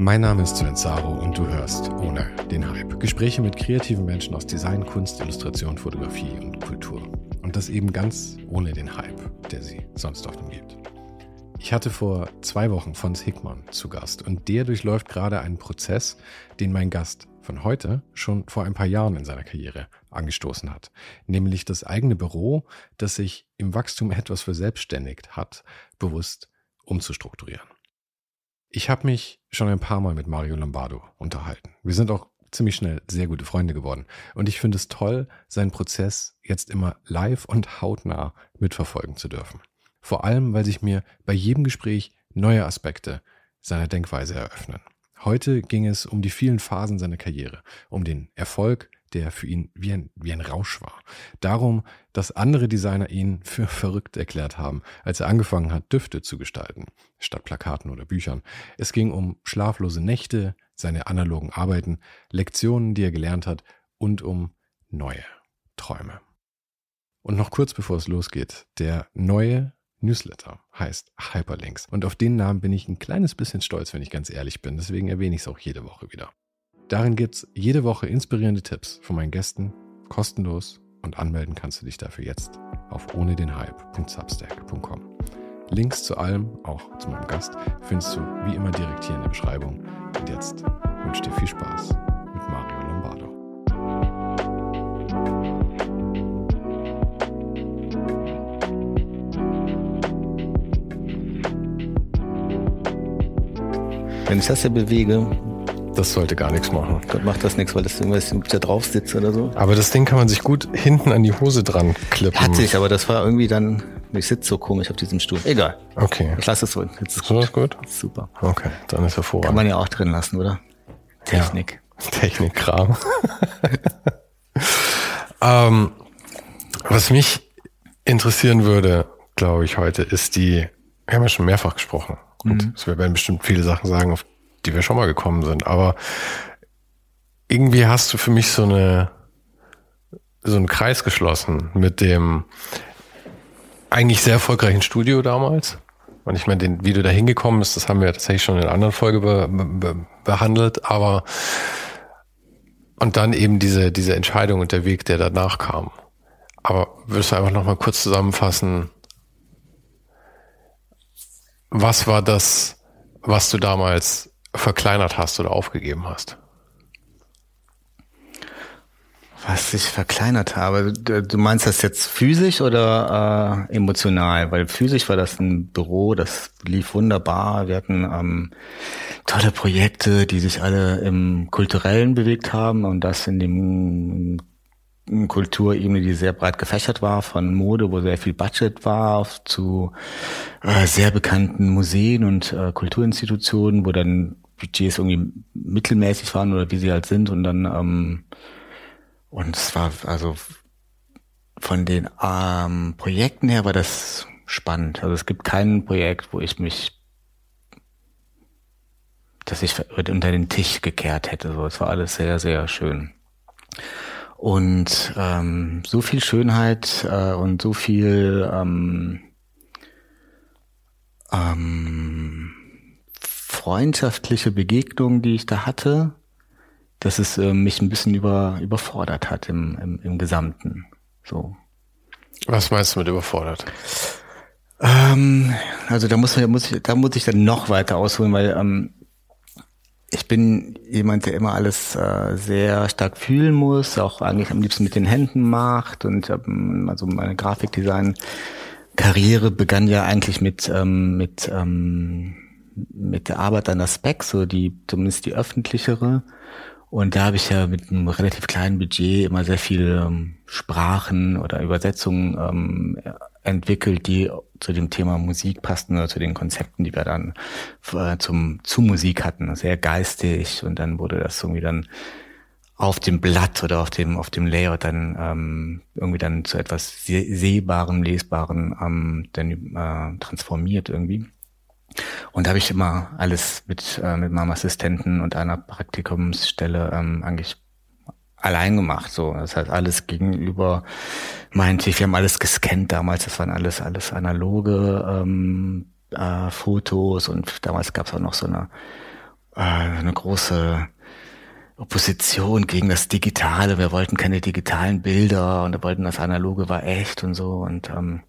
Mein Name ist Sven Zaro und du hörst Ohne den Hype. Gespräche mit kreativen Menschen aus Design, Kunst, Illustration, Fotografie und Kultur. Und das eben ganz ohne den Hype, der sie sonst oft umgibt. Ich hatte vor zwei Wochen Fons Hickmann zu Gast und der durchläuft gerade einen Prozess, den mein Gast von heute schon vor ein paar Jahren in seiner Karriere angestoßen hat. Nämlich das eigene Büro, das sich im Wachstum etwas verselbstständigt hat, bewusst umzustrukturieren. Ich habe mich schon ein paar Mal mit Mario Lombardo unterhalten. Wir sind auch ziemlich schnell sehr gute Freunde geworden. Und ich finde es toll, seinen Prozess jetzt immer live und hautnah mitverfolgen zu dürfen. Vor allem, weil sich mir bei jedem Gespräch neue Aspekte seiner Denkweise eröffnen. Heute ging es um die vielen Phasen seiner Karriere, um den Erfolg, der für ihn wie ein, wie ein Rausch war. Darum, dass andere Designer ihn für verrückt erklärt haben, als er angefangen hat, Düfte zu gestalten, statt Plakaten oder Büchern. Es ging um schlaflose Nächte, seine analogen Arbeiten, Lektionen, die er gelernt hat und um neue Träume. Und noch kurz bevor es losgeht, der neue Newsletter heißt Hyperlinks. Und auf den Namen bin ich ein kleines bisschen stolz, wenn ich ganz ehrlich bin. Deswegen erwähne ich es auch jede Woche wieder. Darin gibt es jede Woche inspirierende Tipps von meinen Gästen, kostenlos und anmelden kannst du dich dafür jetzt auf ohne den Hype.substack.com. Links zu allem, auch zu meinem Gast, findest du wie immer direkt hier in der Beschreibung. Und jetzt wünsche dir viel Spaß mit Mario Lombardo. Wenn ich das hier bewege, das sollte gar nichts machen. Dann macht das nichts, weil das irgendwas da drauf sitzt oder so. Aber das Ding kann man sich gut hinten an die Hose dran klippen. Hatte ich, aber das war irgendwie dann, ich sitze so komisch auf diesem Stuhl. Egal. Okay. Ich lasse es so. Jetzt ist so ist gut? Super. Okay, dann ist hervorragend. Kann man ja auch drin lassen, oder? Technik. Ja. Technikkram. ähm, was mich interessieren würde, glaube ich, heute, ist die, wir haben ja schon mehrfach gesprochen. Und mhm. es werden bestimmt viele Sachen sagen, auf die wir schon mal gekommen sind. Aber irgendwie hast du für mich so eine so einen Kreis geschlossen mit dem eigentlich sehr erfolgreichen Studio damals. Und ich meine, den, wie du da hingekommen bist, das haben wir tatsächlich schon in einer anderen Folge be, be, behandelt, aber und dann eben diese, diese Entscheidung und der Weg, der danach kam. Aber würdest du einfach nochmal kurz zusammenfassen, was war das, was du damals verkleinert hast oder aufgegeben hast? Was ich verkleinert habe. Du meinst das jetzt physisch oder äh, emotional? Weil physisch war das ein Büro, das lief wunderbar. Wir hatten ähm, tolle Projekte, die sich alle im Kulturellen bewegt haben und das in dem Kulturebene, die sehr breit gefächert war, von Mode, wo sehr viel Budget war, zu äh, sehr bekannten Museen und äh, Kulturinstitutionen, wo dann Budgets irgendwie mittelmäßig waren oder wie sie halt sind und dann ähm, und es war also von den ähm, Projekten her war das spannend. Also es gibt kein Projekt, wo ich mich dass ich unter den Tisch gekehrt hätte. So, es war alles sehr, sehr schön. Und ähm, so viel Schönheit äh, und so viel ähm, ähm, freundschaftliche Begegnungen, die ich da hatte, dass es äh, mich ein bisschen über, überfordert hat im, im, im Gesamten. So. Was meinst du mit überfordert? Ähm, also da muss, muss ich, da muss ich dann noch weiter ausholen, weil ähm, ich bin jemand, der immer alles äh, sehr stark fühlen muss, auch eigentlich am liebsten mit den Händen macht und ähm, also meine Grafikdesign Karriere begann ja eigentlich mit ähm, mit ähm, mit der Arbeit an der Spec, so die zumindest die öffentlichere. Und da habe ich ja mit einem relativ kleinen Budget immer sehr viele ähm, Sprachen oder Übersetzungen ähm, entwickelt, die zu dem Thema Musik passten oder zu den Konzepten, die wir dann äh, zum zu Musik hatten. Sehr geistig und dann wurde das irgendwie dann auf dem Blatt oder auf dem auf dem Layout dann ähm, irgendwie dann zu etwas sehbaren, lesbaren ähm, dann äh, transformiert irgendwie. Und da habe ich immer alles mit, äh, mit meinem Assistenten und einer Praktikumsstelle ähm, eigentlich allein gemacht. So, das heißt alles gegenüber meinte ich, wir haben alles gescannt damals. Das waren alles alles analoge ähm, äh, Fotos und damals gab es auch noch so eine äh, eine große Opposition gegen das Digitale. Wir wollten keine digitalen Bilder und wir wollten das Analoge war echt und so und ähm,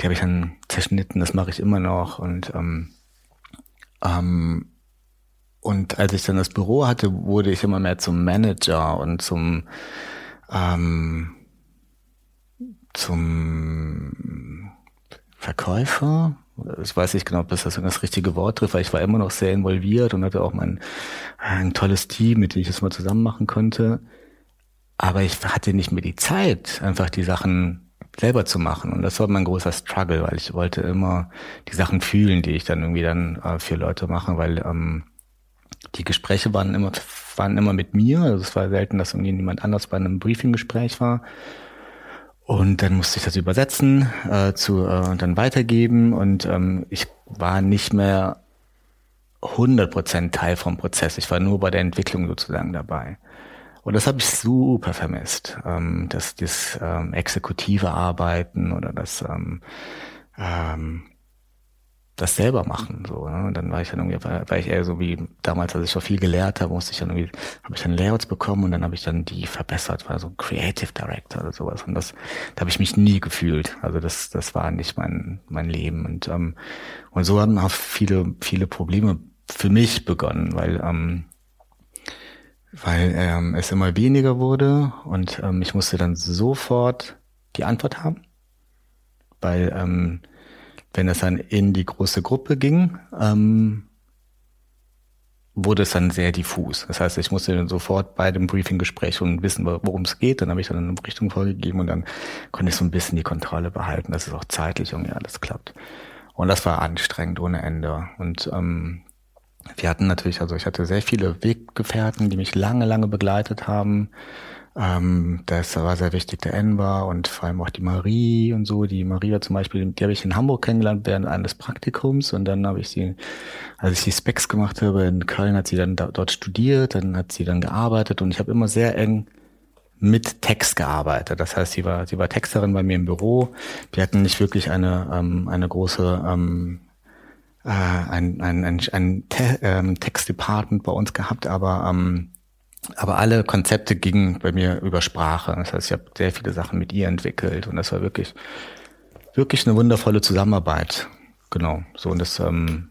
die habe ich dann zerschnitten, das mache ich immer noch. Und, ähm, ähm, und als ich dann das Büro hatte, wurde ich immer mehr zum Manager und zum, ähm, zum Verkäufer. Ich weiß nicht genau, ob das das richtige Wort trifft, weil ich war immer noch sehr involviert und hatte auch mein ein tolles Team, mit dem ich das mal zusammen machen konnte. Aber ich hatte nicht mehr die Zeit, einfach die Sachen selber zu machen. Und das war mein großer Struggle, weil ich wollte immer die Sachen fühlen, die ich dann irgendwie dann äh, für Leute mache, weil ähm, die Gespräche waren immer, waren immer mit mir. Also es war selten, dass irgendwie niemand anders bei einem Briefinggespräch war. Und dann musste ich das übersetzen, äh, zu äh, dann weitergeben und ähm, ich war nicht mehr 100% Teil vom Prozess. Ich war nur bei der Entwicklung sozusagen dabei. Und das habe ich super vermisst. Ähm, das das ähm, exekutive Arbeiten oder das ähm, ähm, das selber machen so ne? und dann war ich dann irgendwie war, ich eher so wie damals als ich schon viel gelehrt habe musste ich dann irgendwie habe ich dann Layouts bekommen und dann habe ich dann die verbessert war so Creative Director oder sowas. Und das da habe ich mich nie gefühlt. Also das das war nicht mein mein Leben. Und ähm, und so haben auch viele viele Probleme für mich begonnen weil ähm, weil ähm, es immer weniger wurde und ähm, ich musste dann sofort die Antwort haben, weil ähm, wenn es dann in die große Gruppe ging, ähm, wurde es dann sehr diffus. Das heißt, ich musste dann sofort bei dem Briefinggespräch schon wissen, worum es geht. Dann habe ich dann eine Richtung vorgegeben und dann konnte ich so ein bisschen die Kontrolle behalten, dass es auch zeitlich irgendwie alles klappt. Und das war anstrengend ohne Ende. Und ähm, wir hatten natürlich, also ich hatte sehr viele Weggefährten, die mich lange, lange begleitet haben. Ähm, das war sehr wichtig der Enver und vor allem auch die Marie und so. Die Maria zum Beispiel, die habe ich in Hamburg kennengelernt während eines Praktikums und dann habe ich sie, als ich die Specs gemacht habe in Köln, hat sie dann da, dort studiert, dann hat sie dann gearbeitet und ich habe immer sehr eng mit Text gearbeitet. Das heißt, sie war, sie war Texterin bei mir im Büro. Wir hatten nicht wirklich eine, ähm, eine große ähm, äh, ein, ein, ein, ein Te ähm, Textdepartment bei uns gehabt, aber ähm, aber alle Konzepte gingen bei mir über Sprache. Das heißt, ich habe sehr viele Sachen mit ihr entwickelt und das war wirklich wirklich eine wundervolle Zusammenarbeit. Genau. So und das ähm,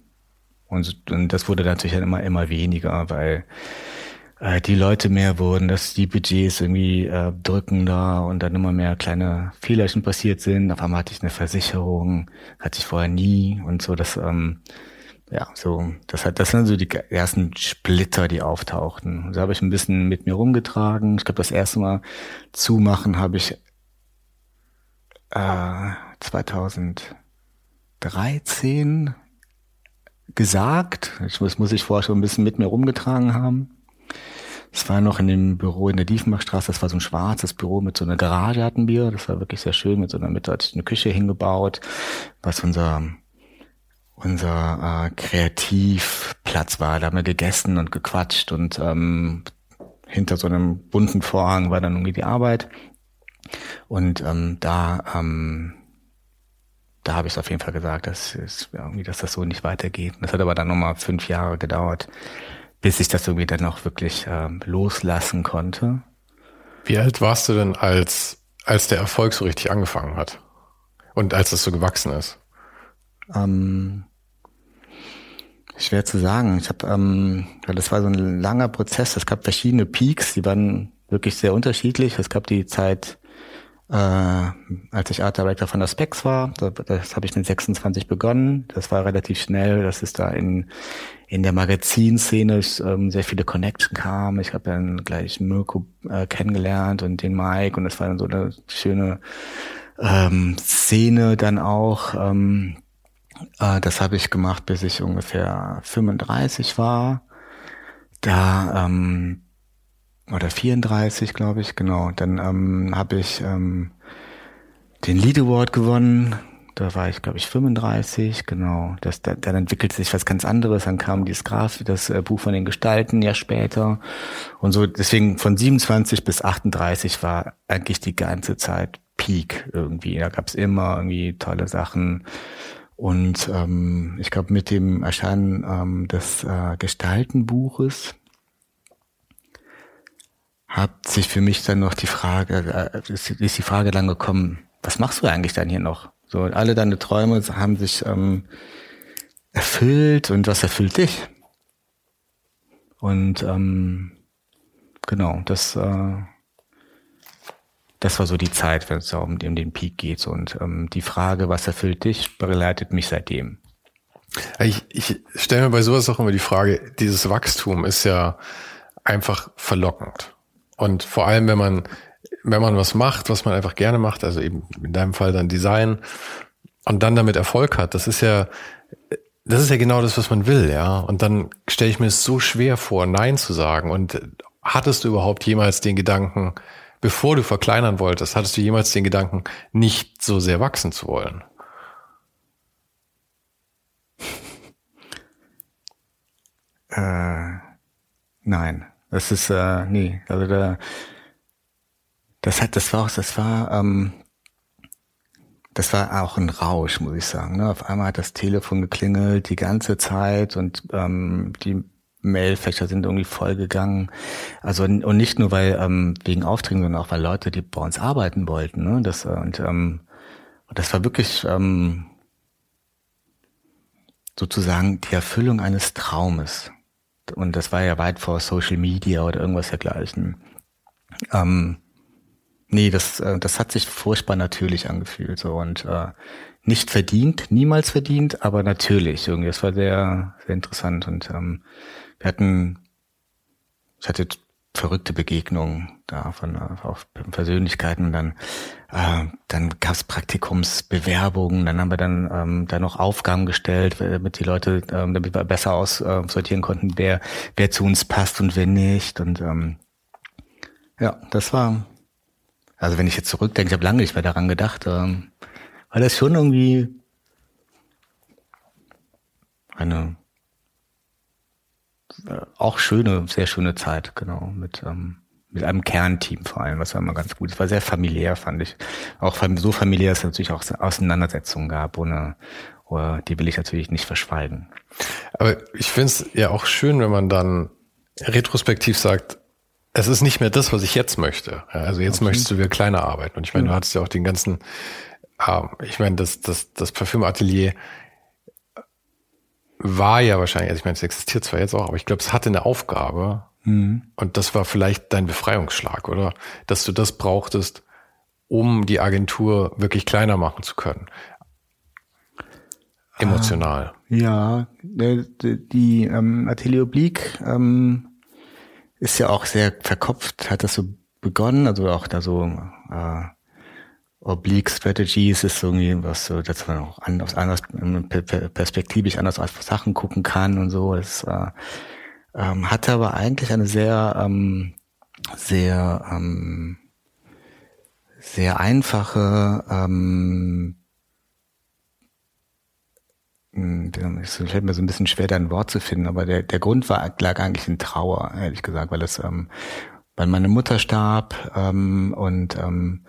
und, und das wurde natürlich immer immer weniger, weil äh, die Leute mehr wurden, dass die Budgets irgendwie äh, drückender und dann immer mehr kleine Fehlerchen passiert sind. Auf einmal hatte ich eine Versicherung, hatte ich vorher nie und so. Das ähm, ja, so, das hat, das sind so die ersten Splitter, die auftauchten. So habe ich ein bisschen mit mir rumgetragen. Ich glaube, das erste Mal zumachen habe ich äh, 2013 gesagt. Ich muss, muss ich vorher schon ein bisschen mit mir rumgetragen haben. Es war noch in dem Büro in der Diefenbachstraße, das war so ein schwarzes Büro mit so einer Garage hatten wir. Das war wirklich sehr schön. Mit so einer Mitte hatte ich eine Küche hingebaut, was unser unser äh, Kreativplatz war. Da haben wir gegessen und gequatscht und ähm, hinter so einem bunten Vorhang war dann irgendwie die Arbeit. Und ähm, da, ähm, da habe ich auf jeden Fall gesagt, dass, es, irgendwie, dass das so nicht weitergeht. Das hat aber dann nochmal fünf Jahre gedauert, bis ich das irgendwie dann auch wirklich ähm, loslassen konnte. Wie alt warst du denn, als, als der Erfolg so richtig angefangen hat? Und als das so gewachsen ist? Ähm, schwer zu sagen. Ich habe, ähm, das war so ein langer Prozess. Es gab verschiedene Peaks, die waren wirklich sehr unterschiedlich. Es gab die Zeit, äh, als ich Art Director von der Specs war. Das, das habe ich mit 26 begonnen. Das war relativ schnell. Das ist da in in der Magazinszene ähm, sehr viele Connection kam. Ich habe dann gleich Mirko äh, kennengelernt und den Mike und das war dann so eine schöne ähm, Szene dann auch. Ähm, äh, das habe ich gemacht, bis ich ungefähr 35 war. Da ähm, oder 34, glaube ich, genau. Dann ähm, habe ich ähm, den Lead Award gewonnen. Da war ich, glaube ich, 35, genau. Das, da, dann entwickelte sich was ganz anderes. Dann kam dieses Graf, das äh, Buch von den Gestalten ja später. Und so, deswegen von 27 bis 38 war eigentlich die ganze Zeit Peak irgendwie. Da gab es immer irgendwie tolle Sachen. Und ähm, ich glaube, mit dem Erscheinen ähm, des äh, Gestaltenbuches hat sich für mich dann noch die Frage, äh, ist, ist die Frage dann gekommen, was machst du eigentlich dann hier noch? So, alle deine Träume haben sich ähm, erfüllt und was erfüllt dich? Und ähm, genau, das äh, das war so die Zeit, wenn es um, um den Peak geht. Und ähm, die Frage, was erfüllt dich, begleitet mich seitdem. Ich, ich stelle mir bei sowas auch immer die Frage, dieses Wachstum ist ja einfach verlockend. Und vor allem, wenn man, wenn man was macht, was man einfach gerne macht, also eben in deinem Fall dann Design, und dann damit Erfolg hat, das ist ja, das ist ja genau das, was man will, ja. Und dann stelle ich mir es so schwer vor, Nein zu sagen. Und hattest du überhaupt jemals den Gedanken, bevor du verkleinern wolltest, hattest du jemals den Gedanken, nicht so sehr wachsen zu wollen? Äh, nein, das ist äh, nee, also da, das hat, das war auch, das war, ähm, das war auch ein Rausch, muss ich sagen. Ne? Auf einmal hat das Telefon geklingelt die ganze Zeit und ähm, die Mailfächer sind irgendwie vollgegangen. Also und nicht nur weil ähm, wegen Aufträgen, sondern auch weil Leute, die bei uns arbeiten wollten. Ne? Das und, ähm, das war wirklich ähm, sozusagen die Erfüllung eines Traumes. Und das war ja weit vor Social Media oder irgendwas dergleichen. Ähm, nee, das, äh, das hat sich furchtbar natürlich angefühlt. So und äh, nicht verdient, niemals verdient, aber natürlich irgendwie. Das war sehr, sehr interessant und ähm, wir hatten, ich hatte verrückte Begegnungen da von auf Persönlichkeiten. Dann, äh, dann gab es Praktikumsbewerbungen. Dann haben wir dann ähm, da noch Aufgaben gestellt, damit die Leute, ähm, damit wir besser aussortieren konnten, wer wer zu uns passt und wer nicht. Und ähm, ja, das war. Also wenn ich jetzt zurückdenke, ich habe lange nicht mehr daran gedacht, ähm, war das schon irgendwie eine äh, auch schöne, sehr schöne Zeit, genau, mit, ähm, mit einem Kernteam vor allem, was war immer ganz gut. Es war sehr familiär, fand ich. Auch so familiär, dass es natürlich auch Auseinandersetzungen gab, ohne, ohne die will ich natürlich nicht verschweigen. Aber ich finde es ja auch schön, wenn man dann retrospektiv sagt, es ist nicht mehr das, was ich jetzt möchte. Also jetzt okay. möchtest du wieder kleiner arbeiten. Und ich meine, du hattest ja auch den ganzen, äh, ich meine, das, das, das Parfümatelier war ja wahrscheinlich, also ich meine, es existiert zwar jetzt auch, aber ich glaube, es hatte eine Aufgabe. Mhm. Und das war vielleicht dein Befreiungsschlag, oder? Dass du das brauchtest, um die Agentur wirklich kleiner machen zu können. Emotional. Ah, ja, die, die ähm, Atelier Oblique ähm, ist ja auch sehr verkopft, hat das so begonnen, also auch da so äh, Oblique Strategies ist irgendwie was so, dass man auch anders, anders perspektivisch anders auf Sachen gucken kann und so. Es äh, ähm, hatte aber eigentlich eine sehr, ähm, sehr, ähm, sehr einfache ähm, hm, es fällt mir so ein bisschen schwer, da ein Wort zu finden, aber der, der Grund war, lag eigentlich in Trauer, ehrlich gesagt, weil es ähm, weil meine Mutter starb ähm, und ähm,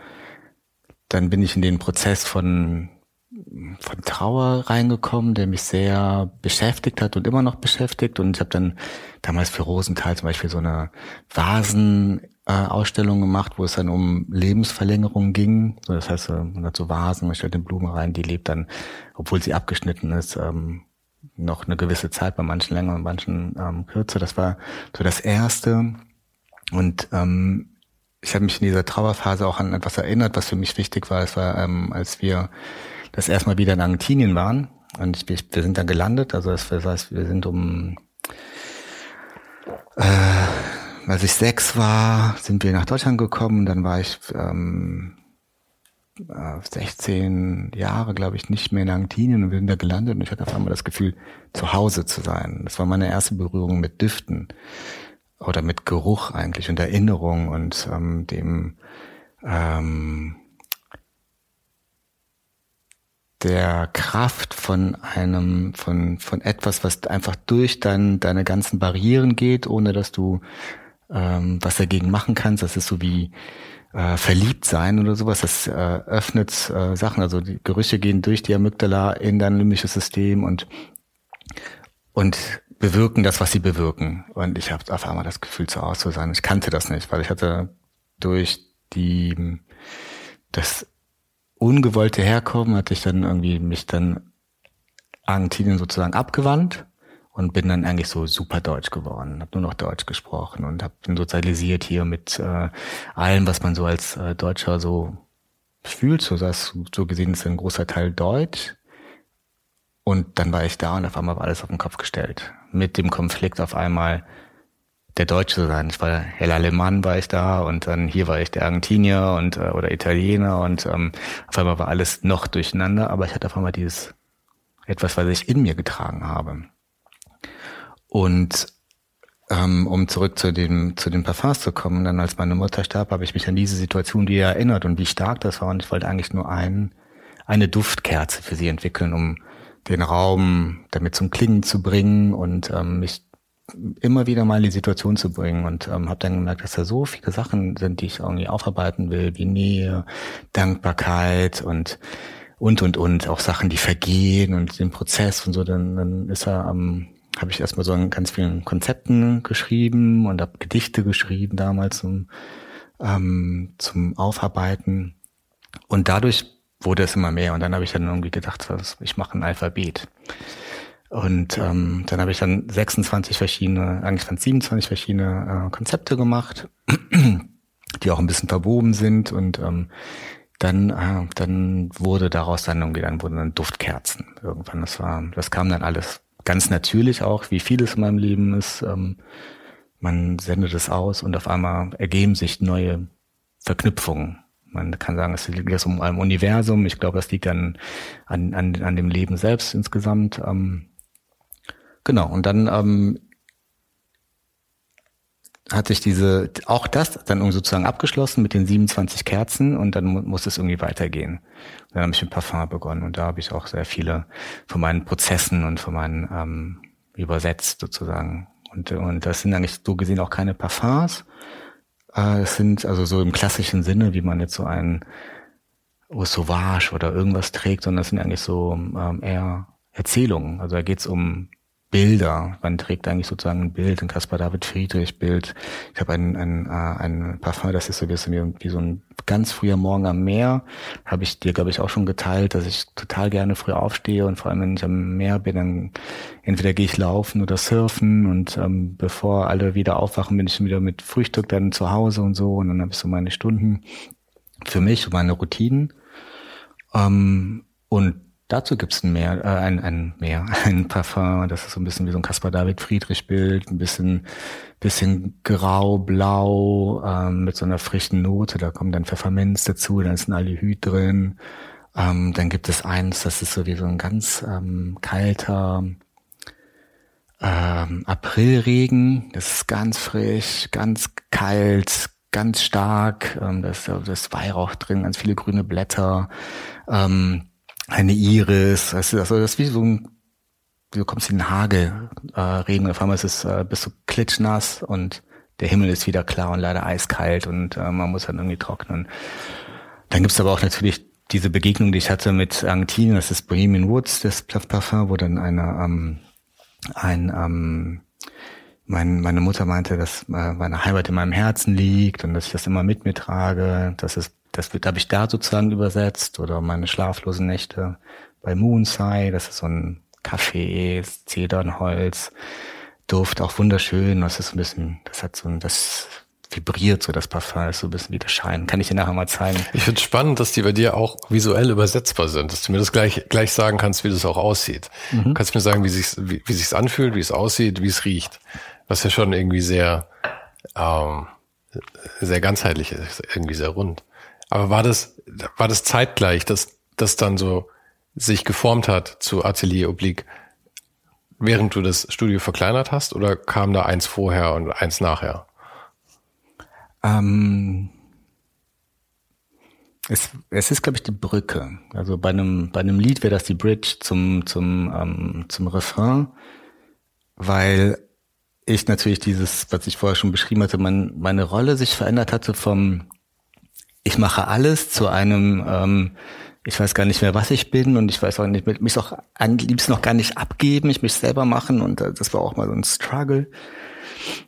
dann bin ich in den Prozess von von Trauer reingekommen, der mich sehr beschäftigt hat und immer noch beschäftigt. Und ich habe dann damals für Rosenthal zum Beispiel so eine Vasenausstellung äh, gemacht, wo es dann um Lebensverlängerung ging. So, das heißt, man hat so Vasen, man stellt eine Blume rein, die lebt dann, obwohl sie abgeschnitten ist, ähm, noch eine gewisse Zeit, bei manchen länger und manchen ähm, kürzer. Das war so das Erste. Und ähm, ich habe mich in dieser Trauerphase auch an etwas erinnert, was für mich wichtig war. Es war, ähm, als wir das erstmal wieder in Argentinien waren. Und ich, wir sind dann gelandet. Also das heißt, wir sind um, äh, als ich sechs war, sind wir nach Deutschland gekommen. Dann war ich ähm, 16 äh, Jahre, glaube ich, nicht mehr in Argentinien und wir sind da gelandet und ich hatte auf einmal das Gefühl, zu Hause zu sein. Das war meine erste Berührung mit Düften oder mit Geruch eigentlich und Erinnerung und ähm, dem ähm, der Kraft von einem, von, von etwas, was einfach durch dein, deine ganzen Barrieren geht, ohne dass du ähm, was dagegen machen kannst. Das ist so wie äh, verliebt sein oder sowas. Das äh, öffnet äh, Sachen. Also die Gerüche gehen durch die Amygdala in dein limbisches System und und bewirken das, was sie bewirken. Und ich habe auf einmal das Gefühl, zu Hause zu sein. Ich kannte das nicht, weil ich hatte durch die das ungewollte Herkommen hatte ich dann irgendwie mich dann Argentinien sozusagen abgewandt und bin dann eigentlich so super deutsch geworden, habe nur noch Deutsch gesprochen und hab, bin sozialisiert hier mit äh, allem, was man so als äh, Deutscher so fühlt. So, das, so gesehen ist ein großer Teil Deutsch. Und dann war ich da und auf einmal war alles auf den Kopf gestellt. Mit dem Konflikt auf einmal der Deutsche zu sein. Ich war Hell Alemann war ich da und dann hier war ich der Argentinier und äh, oder Italiener und ähm, auf einmal war alles noch durcheinander, aber ich hatte auf einmal dieses etwas, was ich in mir getragen habe. Und ähm, um zurück zu dem zu den Parfums zu kommen, dann als meine Mutter starb, habe ich mich an diese Situation wieder erinnert und wie stark das war und ich wollte eigentlich nur ein, eine Duftkerze für sie entwickeln, um den Raum damit zum Klingen zu bringen und ähm, mich immer wieder mal in die Situation zu bringen und ähm, habe dann gemerkt, dass da so viele Sachen sind, die ich irgendwie aufarbeiten will, wie Nähe, Dankbarkeit und und und und auch Sachen, die vergehen und den Prozess und so. Dann, dann ist er ähm, habe ich erstmal so an ganz vielen Konzepten geschrieben und habe Gedichte geschrieben damals zum ähm, zum Aufarbeiten und dadurch wurde es immer mehr und dann habe ich dann irgendwie gedacht, ich mache ein Alphabet. Und ähm, dann habe ich dann 26 verschiedene, eigentlich dann 27 verschiedene äh, Konzepte gemacht, die auch ein bisschen verwoben sind und ähm, dann, äh, dann wurde daraus dann irgendwie, dann wurden dann Duftkerzen irgendwann. Das war, das kam dann alles ganz natürlich auch, wie vieles in meinem Leben ist. Ähm, man sendet es aus und auf einmal ergeben sich neue Verknüpfungen. Man kann sagen, es liegt jetzt um ein Universum. Ich glaube, das liegt an, an, an, an dem Leben selbst insgesamt. Ähm, Genau, und dann ähm, hat sich diese, auch das dann sozusagen abgeschlossen mit den 27 Kerzen und dann mu muss es irgendwie weitergehen. dann habe ich mit Parfum begonnen und da habe ich auch sehr viele von meinen Prozessen und von meinen ähm, übersetzt sozusagen. Und, und das sind eigentlich so gesehen auch keine Parfums. Äh, es sind also so im klassischen Sinne, wie man jetzt so ein Eau Sauvage oder irgendwas trägt, sondern das sind eigentlich so ähm, eher Erzählungen. Also da geht es um Bilder. Man trägt eigentlich sozusagen ein Bild, ein Caspar David Friedrich Bild. Ich habe ein, ein, äh, ein Parfum, das ist so wie, so ein ganz früher Morgen am Meer. Habe ich dir, glaube ich, auch schon geteilt, dass ich total gerne früh aufstehe und vor allem, wenn ich am Meer bin, dann entweder gehe ich laufen oder surfen und ähm, bevor alle wieder aufwachen, bin ich wieder mit Frühstück dann zu Hause und so und dann habe ich so meine Stunden für mich und meine Routinen. Ähm, und Dazu gibt's ein Meer, äh, ein, ein Meer, ein Parfum, das ist so ein bisschen wie so ein Caspar David Friedrich Bild, ein bisschen, bisschen grau, blau, ähm, mit so einer frischen Note, da kommt dann Pfefferminz dazu, dann ist ein Aldehyd drin. Ähm, dann gibt es eins, das ist so wie so ein ganz ähm, kalter ähm, Aprilregen, das ist ganz frisch, ganz kalt, ganz stark, ähm, da ist, da ist Weihrauch drin, ganz viele grüne Blätter. Ähm, eine Iris, also das ist wie so ein, du kommst in den Hagel äh, reden, auf einmal ist es äh, bist du klitschnass und der Himmel ist wieder klar und leider eiskalt und äh, man muss dann irgendwie trocknen. Dann gibt's aber auch natürlich diese Begegnung, die ich hatte mit Argentinien, das ist Bohemian Woods, das Parfum, wo dann eine, ähm, ein, ähm, mein, meine Mutter meinte, dass äh, meine Heimat in meinem Herzen liegt und dass ich das immer mit mir trage. Das ist, das wird, habe ich da sozusagen übersetzt oder meine schlaflosen Nächte bei Moonside. Das ist so ein Kaffee, Zedernholz, Duft, auch wunderschön. Das ist ein bisschen, das hat so ein, das vibriert so das Parfum, ist so ein bisschen wie das Schein. Kann ich dir nachher mal zeigen. Ich finde spannend, dass die bei dir auch visuell übersetzbar sind, dass du mir das gleich, gleich sagen kannst, wie das auch aussieht. Mhm. Kannst du mir sagen, wie sich's, wie, wie sich's anfühlt, wie es aussieht, wie es riecht. Was ja schon irgendwie sehr, ähm, sehr ganzheitlich ist, irgendwie sehr rund. Aber war das, war das zeitgleich, dass das dann so sich geformt hat zu Atelier Oblique, während du das Studio verkleinert hast, oder kam da eins vorher und eins nachher? Ähm, es, es ist, glaube ich, die Brücke. Also bei einem, bei einem Lied wäre das die Bridge zum, zum, ähm, zum Refrain, weil ich natürlich dieses, was ich vorher schon beschrieben hatte, mein, meine Rolle sich verändert hatte vom ich mache alles zu einem ähm, ich weiß gar nicht mehr, was ich bin und ich weiß auch nicht, mich auch am liebsten noch gar nicht abgeben, ich mich selber machen und äh, das war auch mal so ein Struggle,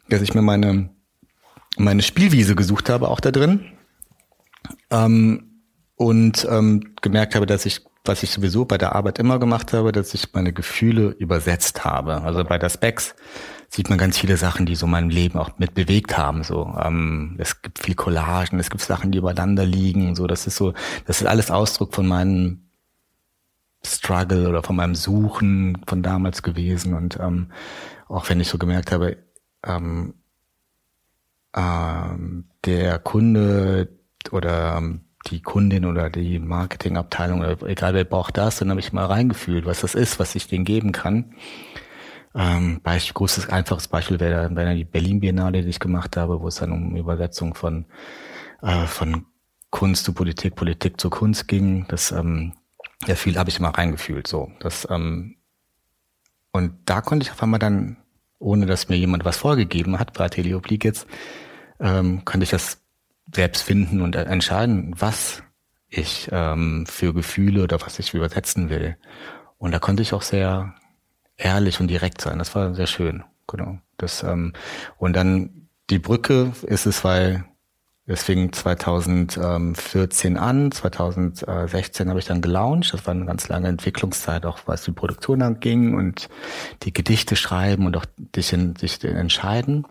dass ich mir meine meine Spielwiese gesucht habe, auch da drin ähm, und ähm, gemerkt habe, dass ich was ich sowieso bei der Arbeit immer gemacht habe, dass ich meine Gefühle übersetzt habe. Also bei der Specs sieht man ganz viele Sachen, die so mein Leben auch mit bewegt haben. So, ähm, es gibt viel Collagen, es gibt Sachen, die übereinander liegen. So, das ist so, das ist alles Ausdruck von meinem Struggle oder von meinem Suchen von damals gewesen. Und ähm, auch wenn ich so gemerkt habe, ähm, ähm, der Kunde oder ähm, die Kundin oder die Marketingabteilung oder egal wer braucht das, dann habe ich mal reingefühlt, was das ist, was ich denen geben kann. Ähm, Beispiel, großes, einfaches Beispiel wäre wäre die Berlin Biennale, die ich gemacht habe, wo es dann um Übersetzung von, äh, von Kunst zu Politik, Politik zu Kunst ging. Das, ähm, ja, viel habe ich immer reingefühlt, so. Das, ähm, und da konnte ich auf einmal dann, ohne dass mir jemand was vorgegeben hat, bei Atelier Oblique jetzt, ähm, konnte ich das selbst finden und entscheiden, was ich ähm, für Gefühle oder was ich übersetzen will. Und da konnte ich auch sehr ehrlich und direkt sein. Das war sehr schön. Genau. Das, ähm, und dann die Brücke ist es, weil es fing 2014 an, 2016 habe ich dann gelauncht. Das war eine ganz lange Entwicklungszeit, auch was die Produktion anging und die Gedichte schreiben und auch dich, in, sich entscheiden.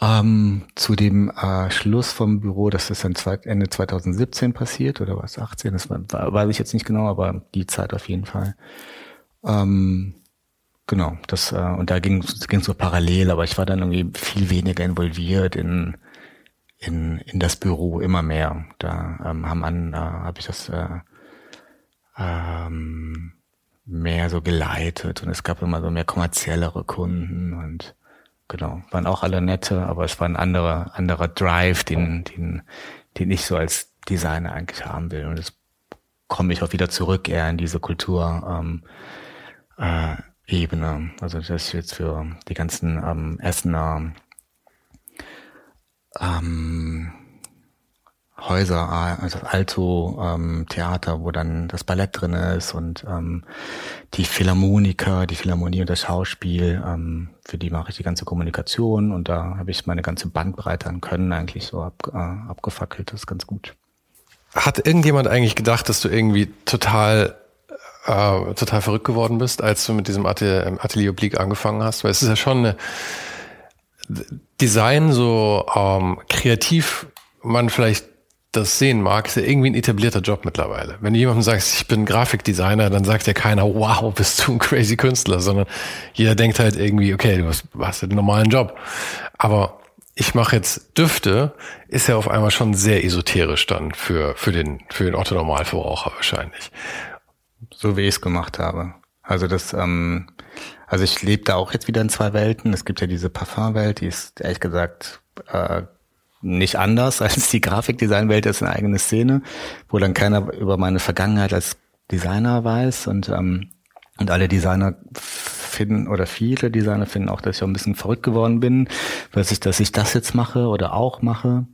Ähm, zu dem äh, Schluss vom Büro, das ist dann Ende 2017 passiert oder was 18, das war, weiß ich jetzt nicht genau, aber die Zeit auf jeden Fall. Ähm, genau, das äh, und da ging es so parallel, aber ich war dann irgendwie viel weniger involviert in in, in das Büro immer mehr. Da ähm, haben an, äh, habe ich das äh, ähm, mehr so geleitet und es gab immer so mehr kommerziellere Kunden und genau, waren auch alle nette, aber es war ein anderer, anderer Drive, den, den, den ich so als Designer eigentlich haben will. Und jetzt komme ich auch wieder zurück eher in diese Kultur. Ähm, äh, Ebene. Also das ist jetzt für die ganzen ähm, Essener ähm, Häuser, also Alto ähm, Theater, wo dann das Ballett drin ist und ähm, die Philharmoniker, die Philharmonie und das Schauspiel, ähm, für die mache ich die ganze Kommunikation und da habe ich meine ganze Bandbreite an Können eigentlich so ab, äh, abgefackelt, das ist ganz gut. Hat irgendjemand eigentlich gedacht, dass du irgendwie total äh, total verrückt geworden bist, als du mit diesem Atelier, Atelier Oblique angefangen hast? Weil es ist ja schon eine Design so ähm, kreativ man vielleicht das sehen mag, ist ja irgendwie ein etablierter Job mittlerweile. Wenn du jemandem sagst, ich bin Grafikdesigner, dann sagt ja keiner, wow, bist du ein crazy Künstler, sondern jeder denkt halt irgendwie, okay, du hast, hast einen normalen Job. Aber ich mache jetzt Düfte, ist ja auf einmal schon sehr esoterisch dann für, für den, für den Otto Normalverbraucher wahrscheinlich. So wie ich es gemacht habe. Also das, ähm, also ich lebe da auch jetzt wieder in zwei Welten. Es gibt ja diese Parfumwelt, die ist ehrlich gesagt äh, nicht anders als die Grafikdesignwelt ist eine eigene Szene, wo dann keiner über meine Vergangenheit als Designer weiß und ähm, und alle Designer finden, oder viele Designer finden auch, dass ich auch ein bisschen verrückt geworden bin, dass ich, dass ich das jetzt mache oder auch mache.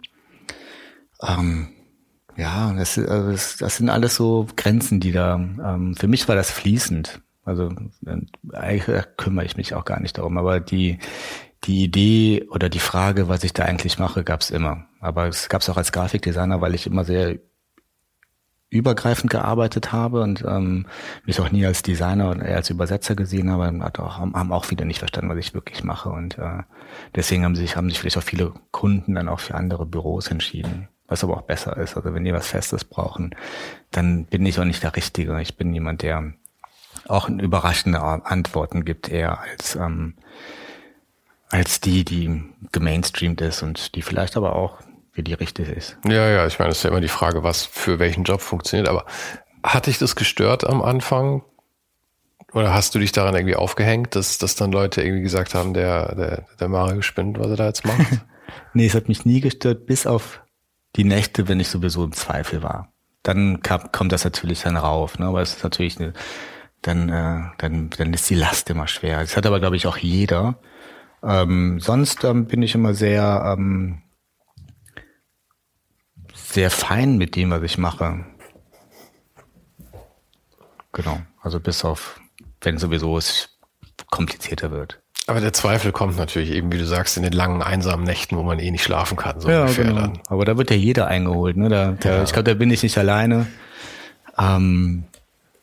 Ähm, ja, das, also das, das sind alles so Grenzen, die da, ähm, für mich war das fließend. Also eigentlich kümmere ich mich auch gar nicht darum, aber die, die Idee oder die Frage, was ich da eigentlich mache, gab es immer. Aber es gab es auch als Grafikdesigner, weil ich immer sehr übergreifend gearbeitet habe und ähm, mich auch nie als Designer oder eher als Übersetzer gesehen habe, hat auch, haben auch viele nicht verstanden, was ich wirklich mache. Und äh, deswegen haben sich, haben sich vielleicht auch viele Kunden dann auch für andere Büros entschieden. Was aber auch besser ist. Also wenn die was Festes brauchen, dann bin ich auch nicht der Richtige. Ich bin jemand, der auch überraschende Antworten gibt, eher als ähm, als die, die gemainstreamt ist und die vielleicht aber auch wie die richtig ist. Ja, ja, ich meine, das ist ja immer die Frage, was für welchen Job funktioniert. Aber hat dich das gestört am Anfang? Oder hast du dich daran irgendwie aufgehängt, dass, dass dann Leute irgendwie gesagt haben, der, der, der Mario spinnt, was er da jetzt macht? nee, es hat mich nie gestört, bis auf die Nächte, wenn ich sowieso im Zweifel war. Dann kam, kommt das natürlich dann rauf, ne? Aber es ist natürlich eine, dann, äh, dann, dann ist die Last immer schwer. Das hat aber, glaube ich, auch jeder. Ähm, sonst ähm, bin ich immer sehr, ähm, sehr fein mit dem, was ich mache. Genau. Also bis auf, wenn sowieso es komplizierter wird. Aber der Zweifel kommt natürlich eben, wie du sagst, in den langen, einsamen Nächten, wo man eh nicht schlafen kann. So ja, ungefähr genau. dann. Aber da wird ja jeder eingeholt. Ne? Da, da, ja. Ich glaube, da bin ich nicht alleine. Ähm,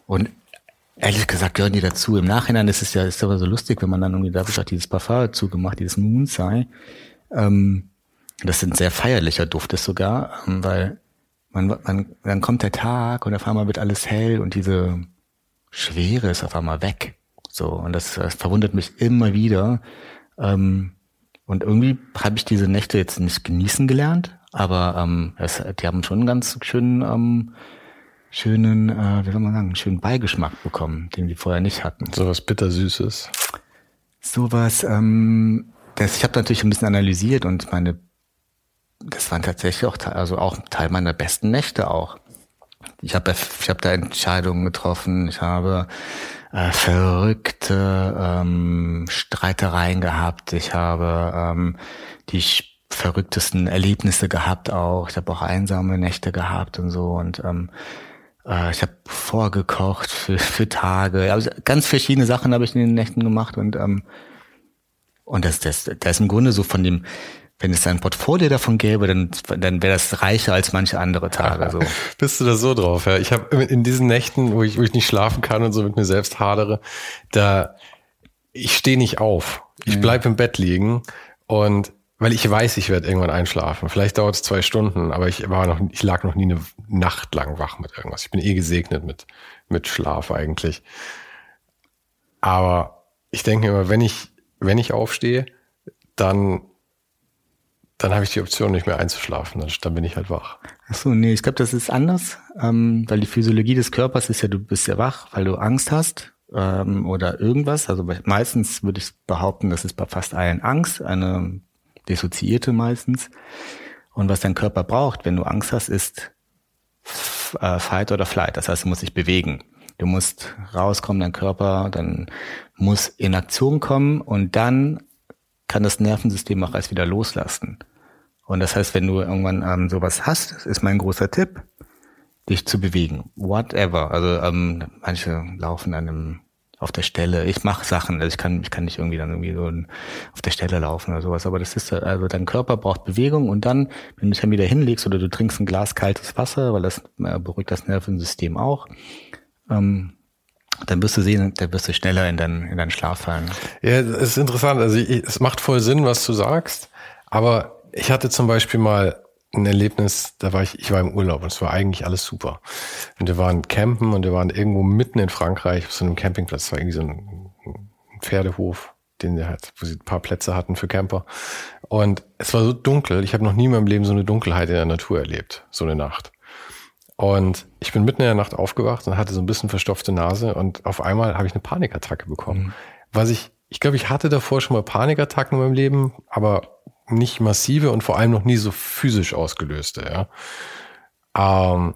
und ehrlich gesagt gehören die dazu. Im Nachhinein ist es ja ist aber so lustig, wenn man dann irgendwie, da habe ich dieses Parfum zugemacht, dieses Moonsai. Ähm, das ist ein sehr feierlicher Duft ist sogar, ähm, weil man, man, dann kommt der Tag und auf einmal wird alles hell und diese Schwere ist auf einmal weg. So, und das, das verwundert mich immer wieder. Ähm, und irgendwie habe ich diese Nächte jetzt nicht genießen gelernt, aber ähm, es, die haben schon einen ganz schönen, ähm, schönen, äh, wie soll man sagen, schönen Beigeschmack bekommen, den die vorher nicht hatten. So was bittersüßes. Sowas, ähm, das, ich habe natürlich ein bisschen analysiert und meine, das waren tatsächlich auch, also auch Teil meiner besten Nächte auch. Ich habe ich hab da Entscheidungen getroffen, ich habe äh, verrückte ähm, Streitereien gehabt. Ich habe ähm, die verrücktesten Erlebnisse gehabt auch. Ich habe auch einsame Nächte gehabt und so und ähm, äh, ich habe vorgekocht für, für Tage. Also ganz verschiedene Sachen habe ich in den Nächten gemacht und ähm, und das, das, das ist im Grunde so von dem wenn es ein Portfolio davon gäbe, dann, dann wäre das reicher als manche andere Tage. So. Bist du da so drauf? Ja? Ich habe in diesen Nächten, wo ich, wo ich nicht schlafen kann und so mit mir selbst hadere, da ich stehe nicht auf. Ich mhm. bleib im Bett liegen und weil ich weiß, ich werde irgendwann einschlafen. Vielleicht dauert es zwei Stunden, aber ich war noch, ich lag noch nie eine Nacht lang wach mit irgendwas. Ich bin eh gesegnet mit mit Schlaf eigentlich. Aber ich denke immer, wenn ich wenn ich aufstehe, dann dann habe ich die Option nicht mehr einzuschlafen, dann, dann bin ich halt wach. Ach so, nee, ich glaube, das ist anders, ähm, weil die Physiologie des Körpers ist ja, du bist ja wach, weil du Angst hast ähm, oder irgendwas. Also meistens würde ich behaupten, das ist bei fast allen Angst, eine dissoziierte meistens. Und was dein Körper braucht, wenn du Angst hast, ist äh, Fight oder Flight. Das heißt, du musst dich bewegen. Du musst rauskommen, dein Körper, dann muss in Aktion kommen und dann kann das Nervensystem auch erst wieder loslassen. Und das heißt, wenn du irgendwann ähm, sowas hast, ist mein großer Tipp, dich zu bewegen. Whatever. Also ähm, manche laufen an einem auf der Stelle. Ich mache Sachen, also ich kann, ich kann nicht irgendwie dann irgendwie so auf der Stelle laufen oder sowas. Aber das ist also dein Körper braucht Bewegung und dann, wenn du dich dann wieder hinlegst oder du trinkst ein Glas kaltes Wasser, weil das äh, beruhigt das Nervensystem auch, ähm, dann wirst du sehen, dann wirst du schneller in deinen, in deinen Schlaf fallen. Ja, es ist interessant. Also ich, es macht voll Sinn, was du sagst. Aber ich hatte zum Beispiel mal ein Erlebnis, da war ich, ich war im Urlaub und es war eigentlich alles super. Und wir waren campen und wir waren irgendwo mitten in Frankreich auf so einem Campingplatz. Es war irgendwie so ein Pferdehof, den wir halt, wo sie ein paar Plätze hatten für Camper. Und es war so dunkel. Ich habe noch nie in meinem Leben so eine Dunkelheit in der Natur erlebt, so eine Nacht. Und ich bin mitten in der Nacht aufgewacht und hatte so ein bisschen verstopfte Nase und auf einmal habe ich eine Panikattacke bekommen. Mhm. Was ich, ich glaube, ich hatte davor schon mal Panikattacken in meinem Leben, aber nicht massive und vor allem noch nie so physisch ausgelöste, ja. Ähm,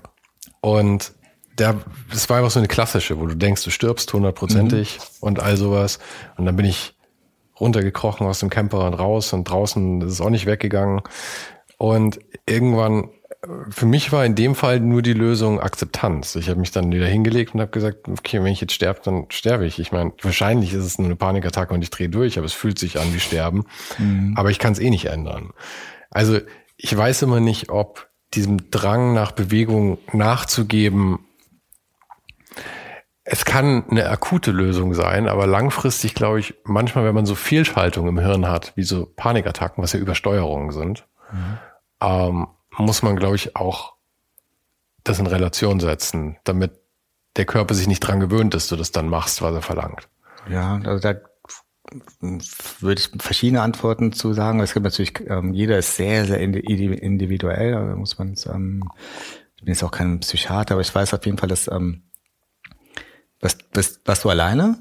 und der, das war einfach so eine klassische, wo du denkst, du stirbst hundertprozentig mhm. und all sowas. Und dann bin ich runtergekrochen aus dem Camper und raus und draußen ist es auch nicht weggegangen. Und irgendwann, für mich war in dem Fall nur die Lösung Akzeptanz. Ich habe mich dann wieder hingelegt und habe gesagt, okay, wenn ich jetzt sterbe, dann sterbe ich. Ich meine, wahrscheinlich ist es nur eine Panikattacke und ich drehe durch, aber es fühlt sich an wie Sterben. Mhm. Aber ich kann es eh nicht ändern. Also ich weiß immer nicht, ob diesem Drang nach Bewegung nachzugeben es kann eine akute Lösung sein, aber langfristig glaube ich, manchmal, wenn man so Fehlschaltungen im Hirn hat, wie so Panikattacken, was ja Übersteuerungen sind, mhm. ähm, muss man, glaube ich, auch das in Relation setzen, damit der Körper sich nicht dran gewöhnt, dass du das dann machst, was er verlangt. Ja, also da würde ich verschiedene Antworten zu sagen. Es gibt natürlich, ähm, jeder ist sehr, sehr individuell, da muss man ähm, ich bin jetzt auch kein Psychiater, aber ich weiß auf jeden Fall, dass ähm, was, was, warst du alleine?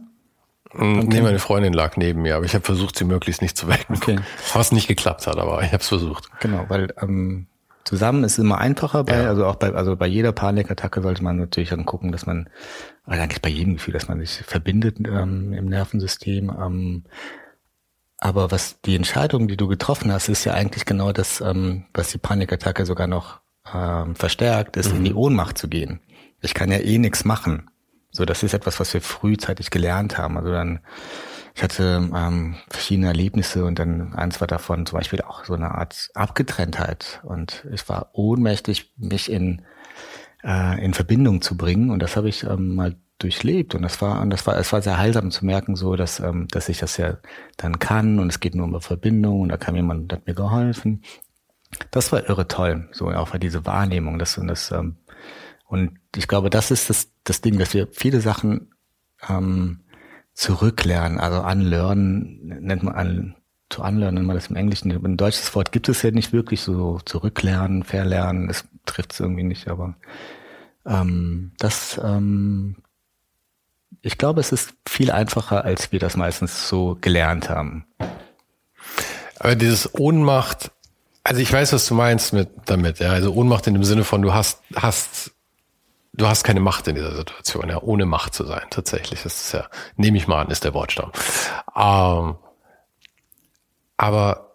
Mm, okay. Nee, meine Freundin lag neben mir, aber ich habe versucht, sie möglichst nicht zu wecken. Okay. Was nicht geklappt hat, aber ich habe es versucht. Genau, weil ähm, zusammen ist immer einfacher bei, ja. also auch bei, also bei jeder Panikattacke sollte man natürlich dann gucken, dass man, oder eigentlich bei jedem Gefühl, dass man sich verbindet ähm, im Nervensystem. Ähm, aber was die Entscheidung, die du getroffen hast, ist ja eigentlich genau das, ähm, was die Panikattacke sogar noch ähm, verstärkt, ist mhm. in die Ohnmacht zu gehen. Ich kann ja eh nichts machen. So, das ist etwas, was wir frühzeitig gelernt haben. Also dann, ich hatte ähm, verschiedene Erlebnisse und dann eins war davon zum Beispiel auch so eine Art Abgetrenntheit. Und ich war ohnmächtig, mich in, äh, in Verbindung zu bringen. Und das habe ich ähm, mal durchlebt. Und das war und das war es war sehr heilsam zu merken so dass ähm, dass ich das ja dann kann. Und es geht nur um eine Verbindung. Und da kam jemand und hat mir geholfen. Das war irre toll so auch diese Wahrnehmung. Das und das ähm, und ich glaube, das ist das, das Ding, dass wir viele Sachen ähm, zurücklernen, also unlearn, nennt man an, zu unlearn, nennt man das im Englischen. Ein deutsches Wort gibt es ja nicht wirklich, so zurücklernen, verlernen, das trifft es irgendwie nicht, aber ähm, das, ähm, ich glaube, es ist viel einfacher, als wir das meistens so gelernt haben. Aber dieses Ohnmacht, also ich weiß, was du meinst mit damit, ja. Also Ohnmacht in dem Sinne von, du hast, hast du hast keine Macht in dieser Situation, ja, ohne Macht zu sein, tatsächlich. Das ist ja, nehme ich mal an, ist der Wortstamm. Ähm, aber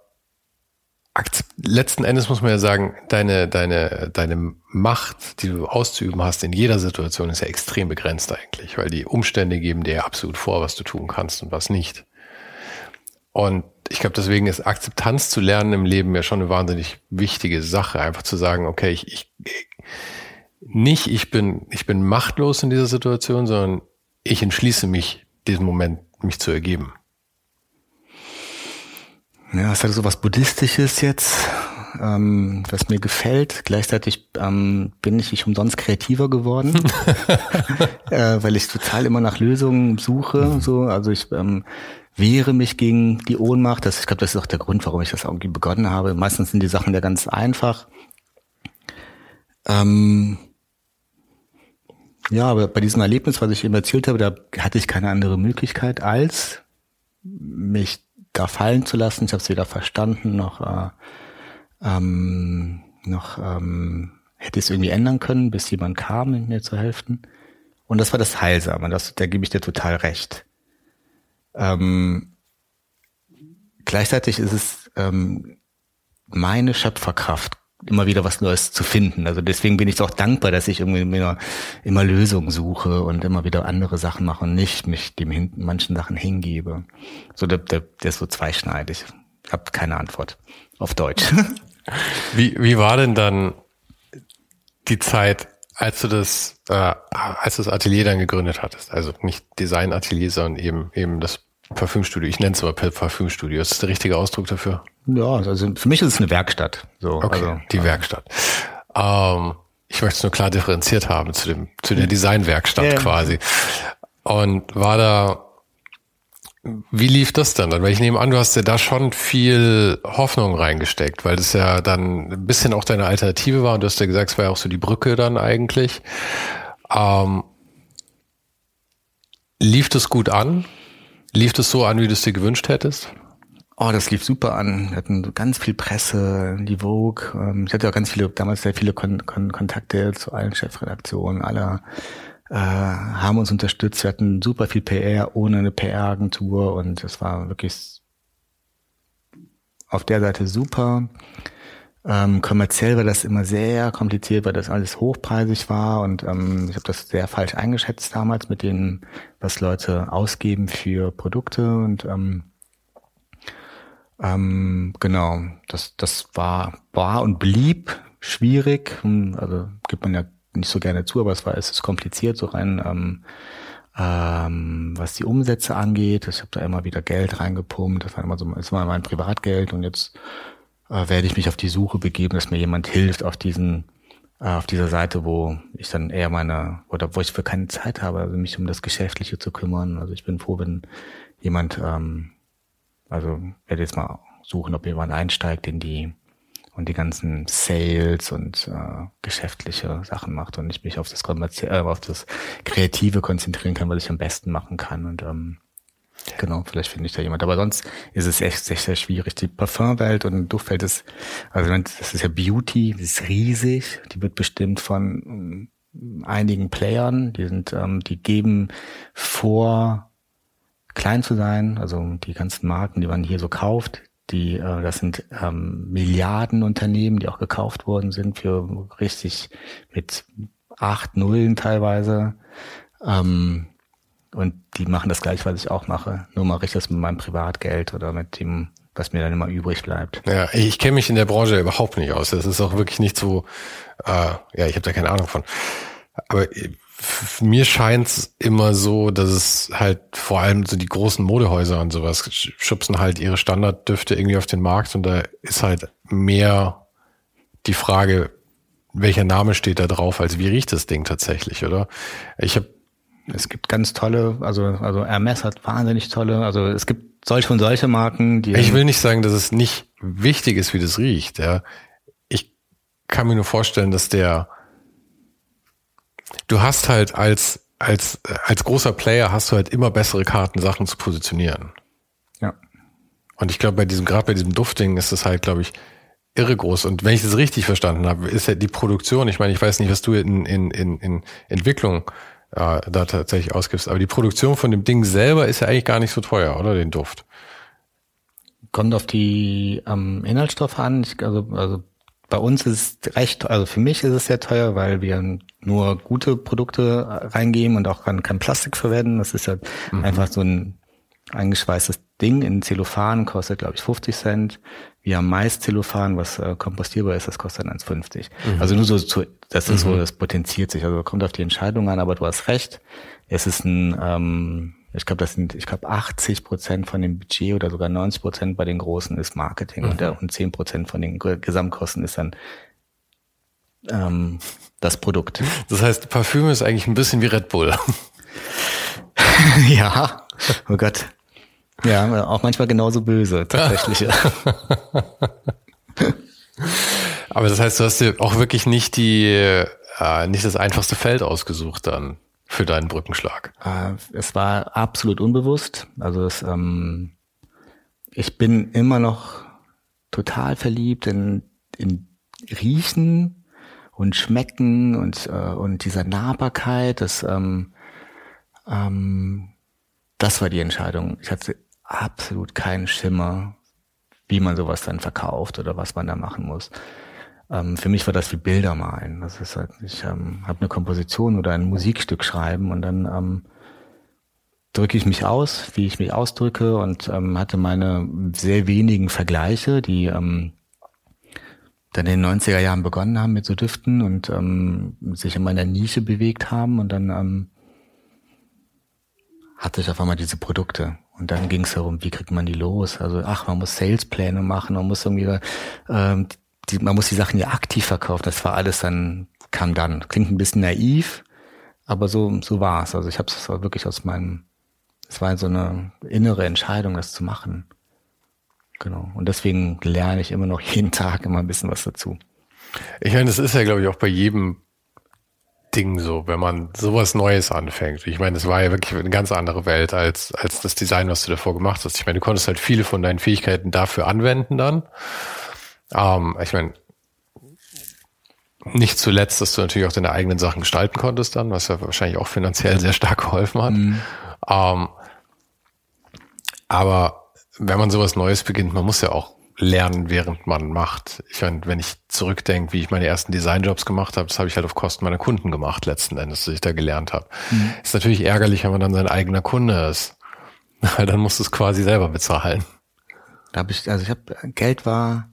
letzten Endes muss man ja sagen, deine, deine, deine Macht, die du auszuüben hast in jeder Situation, ist ja extrem begrenzt eigentlich, weil die Umstände geben dir ja absolut vor, was du tun kannst und was nicht. Und ich glaube, deswegen ist Akzeptanz zu lernen im Leben ja schon eine wahnsinnig wichtige Sache, einfach zu sagen, okay, ich, ich nicht, ich bin, ich bin machtlos in dieser Situation, sondern ich entschließe mich, diesen Moment mich zu ergeben. Ja, es hat so was Buddhistisches jetzt, ähm, was mir gefällt. Gleichzeitig ähm, bin ich nicht umsonst kreativer geworden, äh, weil ich total immer nach Lösungen suche. So, also ich ähm, wehre mich gegen die Ohnmacht. Das, ich glaube, das ist auch der Grund, warum ich das irgendwie begonnen habe. Meistens sind die Sachen ja ganz einfach. Ähm, ja, aber bei diesem Erlebnis, was ich eben erzählt habe, da hatte ich keine andere Möglichkeit, als mich da fallen zu lassen. Ich habe es weder verstanden noch, äh, ähm, noch ähm, hätte es irgendwie ändern können, bis jemand kam, mir zu helfen. Und das war das Heilsame, das, da gebe ich dir total recht. Ähm, gleichzeitig ist es ähm, meine Schöpferkraft immer wieder was Neues zu finden. Also deswegen bin ich auch dankbar, dass ich irgendwie immer, immer Lösungen suche und immer wieder andere Sachen mache und nicht mich dem hin, manchen Sachen hingebe. So der, der, der ist so zweischneidig. Ich habe keine Antwort auf Deutsch. Wie, wie war denn dann die Zeit, als du das, äh, als du das Atelier dann gegründet hattest? Also nicht Design-Atelier, sondern eben eben das Parfümstudio. Ich nenne es aber Parfümstudio. Ist das der richtige Ausdruck dafür? Ja, also für mich ist es eine Werkstatt. So, okay, also, die Werkstatt. Ähm, ich möchte es nur klar differenziert haben zu dem zu der Designwerkstatt ja. quasi. Und war da wie lief das dann? Weil ich nehme an, du hast ja da schon viel Hoffnung reingesteckt, weil das ja dann ein bisschen auch deine Alternative war und du hast ja gesagt, es war ja auch so die Brücke dann eigentlich. Ähm, lief das gut an? Lief das so an, wie du es dir gewünscht hättest? Oh, das lief super an. Wir hatten ganz viel Presse, die Vogue. Ähm, ich hatte auch ganz viele, damals sehr viele Kon Kon Kontakte zu allen Chefredaktionen, alle äh, haben uns unterstützt. Wir hatten super viel PR ohne eine PR-Agentur und es war wirklich auf der Seite super. Ähm, kommerziell war das immer sehr kompliziert, weil das alles hochpreisig war und ähm, ich habe das sehr falsch eingeschätzt damals mit dem, was Leute ausgeben für Produkte und ähm, ähm, genau, das, das war, war und blieb schwierig. Hm, also gibt man ja nicht so gerne zu, aber es war, es ist kompliziert, so rein, ähm, ähm, was die Umsätze angeht. Ich habe da immer wieder Geld reingepumpt. Das war immer so, das war mein Privatgeld und jetzt äh, werde ich mich auf die Suche begeben, dass mir jemand hilft auf diesen äh, auf dieser Seite, wo ich dann eher meine, oder wo ich für keine Zeit habe, also mich um das Geschäftliche zu kümmern. Also ich bin froh, wenn jemand ähm, also werde jetzt mal suchen, ob jemand einsteigt in die und die ganzen Sales und äh, geschäftliche Sachen macht und ich mich auf das äh, auf das Kreative konzentrieren kann, was ich am besten machen kann. Und ähm, genau, vielleicht finde ich da jemand. Aber sonst ist es echt sehr, sehr schwierig. Die Parfumwelt und Duftwelt ist, also das ist ja Beauty, die ist riesig. Die wird bestimmt von ähm, einigen Playern. Die sind, ähm, die geben vor, klein zu sein. Also die ganzen Marken, die man hier so kauft, die, äh, das sind ähm, Milliardenunternehmen, die auch gekauft worden sind für richtig mit acht Nullen teilweise. Ähm, und die machen das gleich, was ich auch mache. Nur mache ich das mit meinem Privatgeld oder mit dem, was mir dann immer übrig bleibt. Ja, ich kenne mich in der Branche überhaupt nicht aus. Das ist auch wirklich nicht so, äh, ja, ich habe da keine Ahnung von. Aber mir scheint's immer so, dass es halt vor allem so die großen Modehäuser und sowas schubsen halt ihre Standarddüfte irgendwie auf den Markt und da ist halt mehr die Frage, welcher Name steht da drauf, als wie riecht das Ding tatsächlich, oder? Ich habe es gibt ganz tolle, also also Hermes hat wahnsinnig tolle, also es gibt solche und solche Marken, die Ich will nicht sagen, dass es nicht wichtig ist, wie das riecht, ja. Ich kann mir nur vorstellen, dass der du hast halt als, als, als großer Player hast du halt immer bessere Karten, Sachen zu positionieren. Ja. Und ich glaube, bei diesem, gerade bei diesem Duftding ist das halt, glaube ich, irre groß. Und wenn ich das richtig verstanden habe, ist ja die Produktion, ich meine, ich weiß nicht, was du in, in, in, in Entwicklung äh, da tatsächlich ausgibst, aber die Produktion von dem Ding selber ist ja eigentlich gar nicht so teuer, oder? Den Duft. Kommt auf die ähm, Inhaltsstoffe an. Ich, also, also bei uns ist es recht, also für mich ist es sehr teuer, weil wir nur gute Produkte reingeben und auch kein, kein Plastik verwenden. Das ist ja mhm. einfach so ein eingeschweißtes Ding in Zellophan, kostet glaube ich 50 Cent. Wir haben Mais Zellophan, was äh, kompostierbar ist, das kostet 1,50. Mhm. Also nur so, zu, das ist mhm. so, das potenziert sich. Also kommt auf die Entscheidung an, aber du hast recht. Es ist ein ähm, ich glaube, das sind, ich glaube, 80 Prozent von dem Budget oder sogar 90 Prozent bei den Großen ist Marketing mhm. und, der, und 10 Prozent von den Gesamtkosten ist dann ähm, das Produkt. Das heißt, Parfüm ist eigentlich ein bisschen wie Red Bull. ja, oh Gott. Ja, auch manchmal genauso böse, tatsächlich. Aber das heißt, du hast dir auch wirklich nicht die, äh, nicht das einfachste Feld ausgesucht dann für deinen Brückenschlag? Äh, es war absolut unbewusst. Also es, ähm, ich bin immer noch total verliebt in, in Riechen und Schmecken und, äh, und dieser Nahbarkeit. Das, ähm, ähm, das war die Entscheidung. Ich hatte absolut keinen Schimmer, wie man sowas dann verkauft oder was man da machen muss. Ähm, für mich war das wie Bilder malen. Das ist halt, ich ähm, habe eine Komposition oder ein Musikstück schreiben und dann ähm, drücke ich mich aus, wie ich mich ausdrücke und ähm, hatte meine sehr wenigen Vergleiche, die ähm, dann in den 90er Jahren begonnen haben mit so Düften und ähm, sich in meiner Nische bewegt haben und dann ähm, hatte ich auf einmal diese Produkte. Und dann ging es darum, wie kriegt man die los? Also, ach, man muss Salespläne machen, man muss irgendwie ähm, die, man muss die Sachen ja aktiv verkaufen. Das war alles dann, kam dann. Klingt ein bisschen naiv, aber so, so war es. Also ich habe es wirklich aus meinem, es war so eine innere Entscheidung, das zu machen. Genau. Und deswegen lerne ich immer noch jeden Tag immer ein bisschen was dazu. Ich meine, das ist ja, glaube ich, auch bei jedem Ding so, wenn man sowas Neues anfängt. Ich meine, es war ja wirklich eine ganz andere Welt als, als das Design, was du davor gemacht hast. Ich meine, du konntest halt viele von deinen Fähigkeiten dafür anwenden dann. Ähm, ich meine, nicht zuletzt, dass du natürlich auch deine eigenen Sachen gestalten konntest dann, was ja wahrscheinlich auch finanziell sehr stark geholfen hat. Mhm. Ähm, aber wenn man sowas Neues beginnt, man muss ja auch lernen, während man macht. Ich meine, wenn ich zurückdenke, wie ich meine ersten Designjobs gemacht habe, das habe ich halt auf Kosten meiner Kunden gemacht, letzten Endes, dass ich da gelernt habe. Mhm. Ist natürlich ärgerlich, wenn man dann sein eigener Kunde ist. Weil dann musst du es quasi selber bezahlen. Da habe ich, also ich habe, Geld war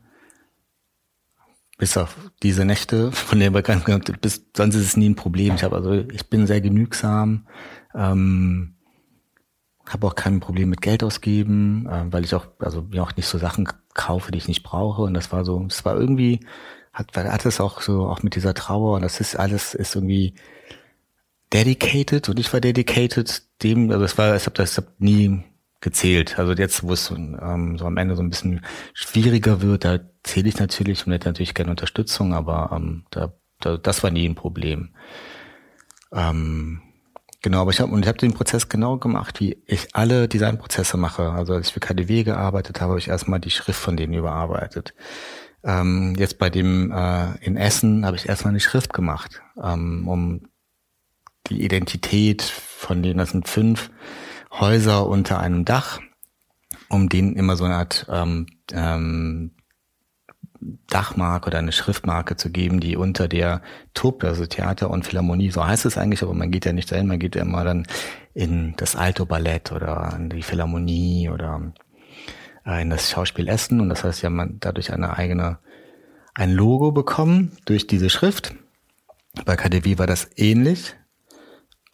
bis auf diese Nächte, von denen wir gerade bis sonst ist es nie ein Problem. Ich habe also, ich bin sehr genügsam. Ähm, habe auch kein Problem mit Geld ausgeben, äh, weil ich auch, also mir auch nicht so Sachen kaufe, die ich nicht brauche. Und das war so, das war irgendwie, hat, hat es auch so, auch mit dieser Trauer und das ist alles, ist irgendwie dedicated und ich war dedicated dem, also es war, ich habe das hab nie gezählt. Also jetzt, wo es ähm, so am Ende so ein bisschen schwieriger wird, da zähle ich natürlich und hätte natürlich gerne Unterstützung, aber ähm, da, da, das war nie ein Problem. Ähm, Genau, aber ich habe habe den Prozess genau gemacht, wie ich alle Designprozesse mache. Also als ich für KDW gearbeitet habe, habe ich erstmal die Schrift von denen überarbeitet. Ähm, jetzt bei dem äh, in Essen habe ich erstmal eine Schrift gemacht, ähm, um die Identität von denen, das sind fünf Häuser unter einem Dach, um denen immer so eine Art ähm, ähm, Dachmarke oder eine Schriftmarke zu geben, die unter der TUP, also Theater und Philharmonie, so heißt es eigentlich, aber man geht ja nicht dahin, man geht ja immer dann in das Alto Ballett oder in die Philharmonie oder äh, in das Schauspiel Essen und das heißt, ja, man dadurch eine eigene, ein Logo bekommen durch diese Schrift. Bei KDW war das ähnlich.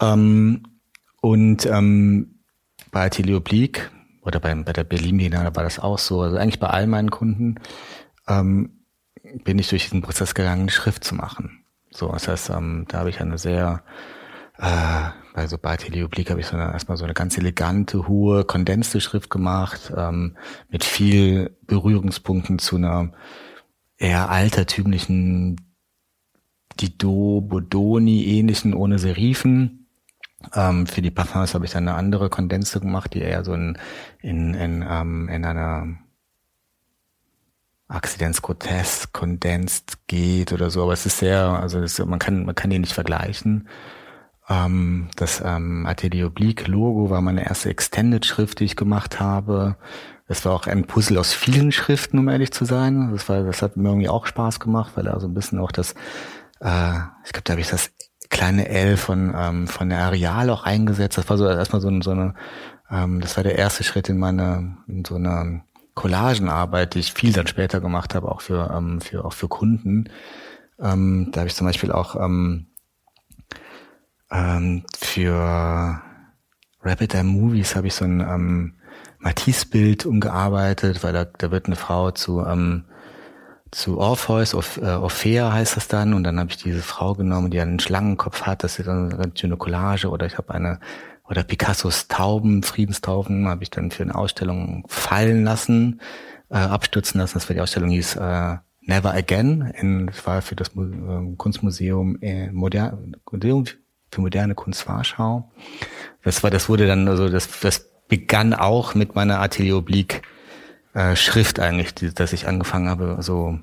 Ähm, und ähm, bei Atelier Oblique oder bei, bei der Berlin Biennale war das auch so. Also eigentlich bei all meinen Kunden ähm, bin ich durch diesen Prozess gegangen, Schrift zu machen. So, das heißt, ähm, da habe ich eine sehr, äh, bei so bei Teleoblik habe ich so eine, erstmal so eine ganz elegante, hohe, kondenste Schrift gemacht, ähm, mit viel Berührungspunkten zu einer eher altertümlichen Dido, Bodoni ähnlichen ohne Serifen. Ähm, für die Parfums habe ich dann eine andere Kondense gemacht, die eher so in, in, in, ähm, in einer Accidents Grotesque, Condensed geht oder so, aber es ist sehr, also das, man kann man kann die nicht vergleichen. Ähm, das ähm, Atelier Oblique Logo war meine erste Extended Schrift, die ich gemacht habe. Das war auch ein Puzzle aus vielen Schriften, um ehrlich zu sein. Das war, das hat mir irgendwie auch Spaß gemacht, weil er so ein bisschen auch das, äh, ich glaube, da habe ich das kleine L von ähm, von der Areal auch eingesetzt. Das war so erstmal so, so eine, ähm, das war der erste Schritt in meine in so einer Collagenarbeit, die ich viel dann später gemacht habe, auch für, ähm, für, auch für Kunden. Ähm, da habe ich zum Beispiel auch ähm, ähm, für Rapid Eye Movies habe ich so ein ähm, Matisse-Bild umgearbeitet, weil da, da wird eine Frau zu ähm, zu Orpheus, Orph äh, Orphea heißt das dann, und dann habe ich diese Frau genommen, die einen Schlangenkopf hat, das ist dann eine ganz schöne Collage, oder ich habe eine oder Picassos Tauben, Friedenstauben, habe ich dann für eine Ausstellung fallen lassen, äh, abstürzen lassen. Das war die Ausstellung hieß äh, Never Again. In, das war für das äh, Kunstmuseum äh, Modern, für moderne Kunst Warschau. Das war, das wurde dann, also das, das begann auch mit meiner Atelier Oblique äh, Schrift eigentlich, die, dass ich angefangen habe, so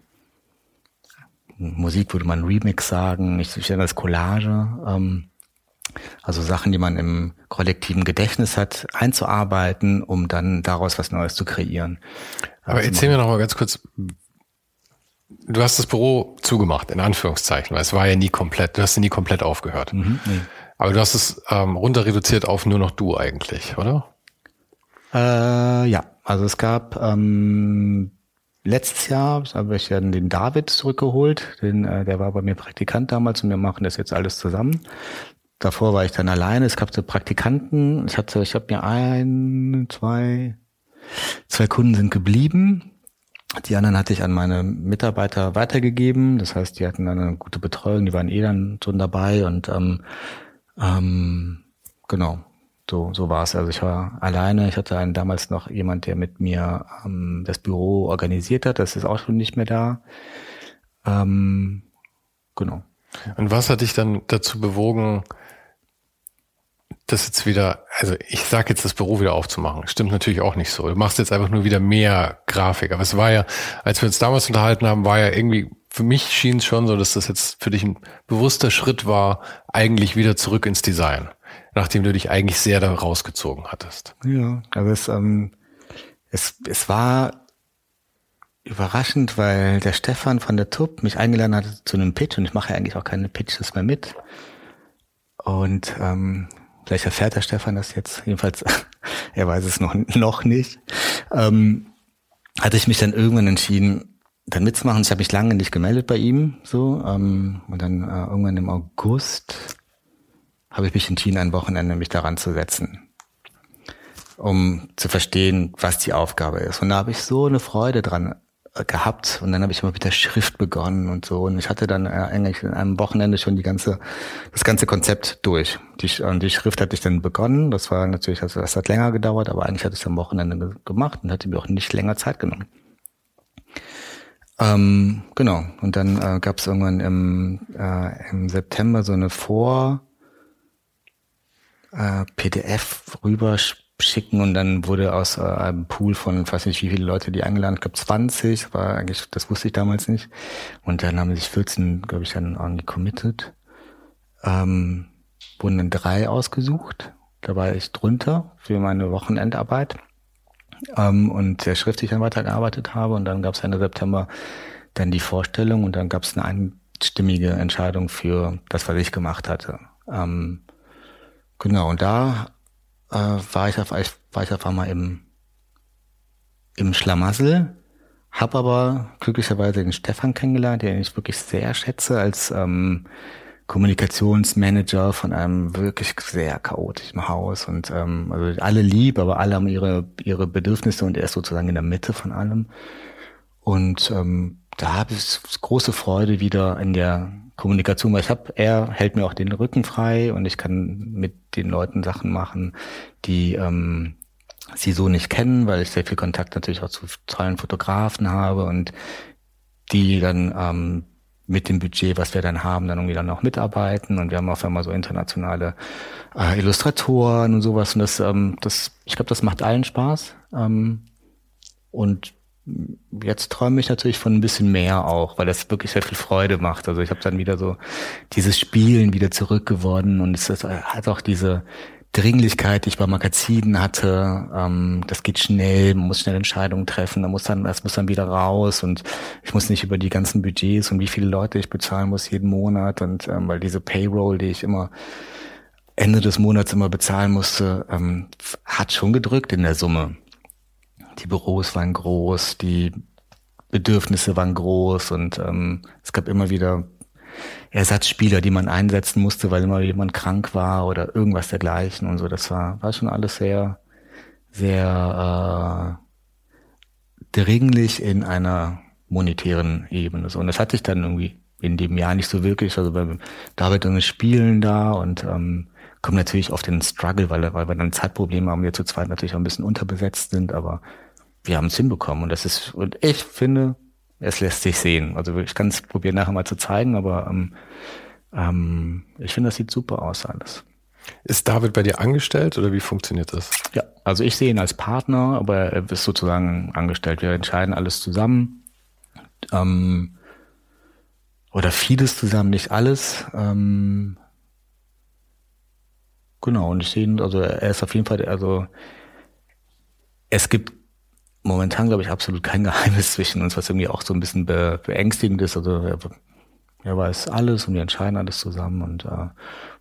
Musik würde man Remix sagen, ich, nenne das Collage. Ähm, also Sachen, die man im kollektiven Gedächtnis hat, einzuarbeiten, um dann daraus was Neues zu kreieren. Aber also erzähl mir noch mal ganz kurz, du hast das Büro zugemacht, in Anführungszeichen, weil es war ja nie komplett, du hast ja nie komplett aufgehört. Mhm, nee. Aber du hast es ähm, runter reduziert auf nur noch du eigentlich, oder? Äh, ja, also es gab ähm, letztes Jahr habe ich dann den David zurückgeholt, den, äh, der war bei mir Praktikant damals und wir machen das jetzt alles zusammen. Davor war ich dann alleine. Es gab so Praktikanten. Ich hatte, ich habe mir ein, zwei, zwei Kunden sind geblieben. Die anderen hatte ich an meine Mitarbeiter weitergegeben. Das heißt, die hatten dann eine gute Betreuung. Die waren eh dann schon dabei und ähm, ähm, genau. So, so war es. Also ich war alleine. Ich hatte einen, damals noch jemand, der mit mir ähm, das Büro organisiert hat. Das ist auch schon nicht mehr da. Ähm, genau. Und was hat dich dann dazu bewogen, das jetzt wieder, also ich sag jetzt das Büro wieder aufzumachen. Stimmt natürlich auch nicht so. Du machst jetzt einfach nur wieder mehr Grafik. Aber es war ja, als wir uns damals unterhalten haben, war ja irgendwie, für mich schien es schon so, dass das jetzt für dich ein bewusster Schritt war, eigentlich wieder zurück ins Design. Nachdem du dich eigentlich sehr da rausgezogen hattest. Ja, also es, ähm, es, es war überraschend, weil der Stefan von der TUP mich eingeladen hatte zu einem Pitch und ich mache ja eigentlich auch keine Pitches mehr mit. Und ähm, Vielleicht erfährt der Stefan das jetzt, jedenfalls, er weiß es noch, noch nicht. Ähm, hatte ich mich dann irgendwann entschieden, dann mitzumachen. Ich habe mich lange nicht gemeldet bei ihm, so ähm, und dann äh, irgendwann im August habe ich mich entschieden, ein Wochenende mich daran zu setzen, um zu verstehen, was die Aufgabe ist. Und da habe ich so eine Freude dran gehabt und dann habe ich immer mit der Schrift begonnen und so und ich hatte dann äh, eigentlich in einem Wochenende schon die ganze das ganze Konzept durch. Die, und die Schrift hatte ich dann begonnen, das war natürlich, also das hat länger gedauert, aber eigentlich hatte ich es am Wochenende gemacht und hatte mir auch nicht länger Zeit genommen. Ähm, genau, und dann äh, gab es irgendwann im, äh, im September so eine Vor- äh, PDF rüber schicken und dann wurde aus äh, einem Pool von, weiß nicht wie viele Leute die eingeladen, ich glaube 20, war eigentlich, das wusste ich damals nicht. Und dann haben sich 14, glaube ich, dann irgendwie committed. Ähm, wurden dann drei ausgesucht. Da war ich drunter für meine Wochenendarbeit ähm, und sehr schriftlich dann weitergearbeitet habe. Und dann gab es Ende September dann die Vorstellung und dann gab es eine einstimmige Entscheidung für das, was ich gemacht hatte. Ähm, genau, und da äh, war, ich auf, war ich auf einmal im, im Schlamassel, habe aber glücklicherweise den Stefan kennengelernt, den ich wirklich sehr schätze als ähm, Kommunikationsmanager von einem wirklich sehr chaotischen Haus und ähm, also alle lieb, aber alle haben ihre ihre Bedürfnisse und er ist sozusagen in der Mitte von allem. Und ähm, da habe ich große Freude wieder in der Kommunikation, weil ich habe, er hält mir auch den Rücken frei und ich kann mit den Leuten Sachen machen, die ähm, sie so nicht kennen, weil ich sehr viel Kontakt natürlich auch zu tollen Fotografen habe und die dann ähm, mit dem Budget, was wir dann haben, dann irgendwie dann auch mitarbeiten. Und wir haben auf einmal so internationale äh, Illustratoren und sowas. Und das, ähm, das, ich glaube, das macht allen Spaß. Ähm, und jetzt träume ich natürlich von ein bisschen mehr auch, weil das wirklich sehr viel Freude macht. Also ich habe dann wieder so dieses Spielen wieder zurückgewonnen und es hat auch diese Dringlichkeit, die ich bei Magazinen hatte. Ähm, das geht schnell, man muss schnell Entscheidungen treffen, da muss dann, das muss dann wieder raus und ich muss nicht über die ganzen Budgets und wie viele Leute ich bezahlen muss jeden Monat und ähm, weil diese Payroll, die ich immer Ende des Monats immer bezahlen musste, ähm, hat schon gedrückt in der Summe die Büros waren groß, die Bedürfnisse waren groß und ähm, es gab immer wieder Ersatzspieler, die man einsetzen musste, weil immer jemand krank war oder irgendwas dergleichen und so. Das war, war schon alles sehr, sehr äh, dringlich in einer monetären Ebene. So. Und das hatte ich dann irgendwie in dem Jahr nicht so wirklich. Also bei David und Spielen da und ähm, kommen natürlich auf den Struggle, weil, weil wir dann Zeitprobleme haben, wir zu zweit natürlich auch ein bisschen unterbesetzt sind, aber wir haben es hinbekommen und das ist, und ich finde, es lässt sich sehen. Also ich kann es probieren nachher mal zu zeigen, aber ähm, ähm, ich finde, das sieht super aus alles. Ist David bei dir angestellt oder wie funktioniert das? Ja, also ich sehe ihn als Partner, aber er ist sozusagen angestellt. Wir entscheiden alles zusammen. Ähm, oder vieles zusammen, nicht alles. Ähm, genau, und ich sehe ihn, also er ist auf jeden Fall, also es gibt momentan, glaube ich, absolut kein Geheimnis zwischen uns, was irgendwie auch so ein bisschen be beängstigend ist. Also er, er weiß alles und wir entscheiden alles zusammen und äh,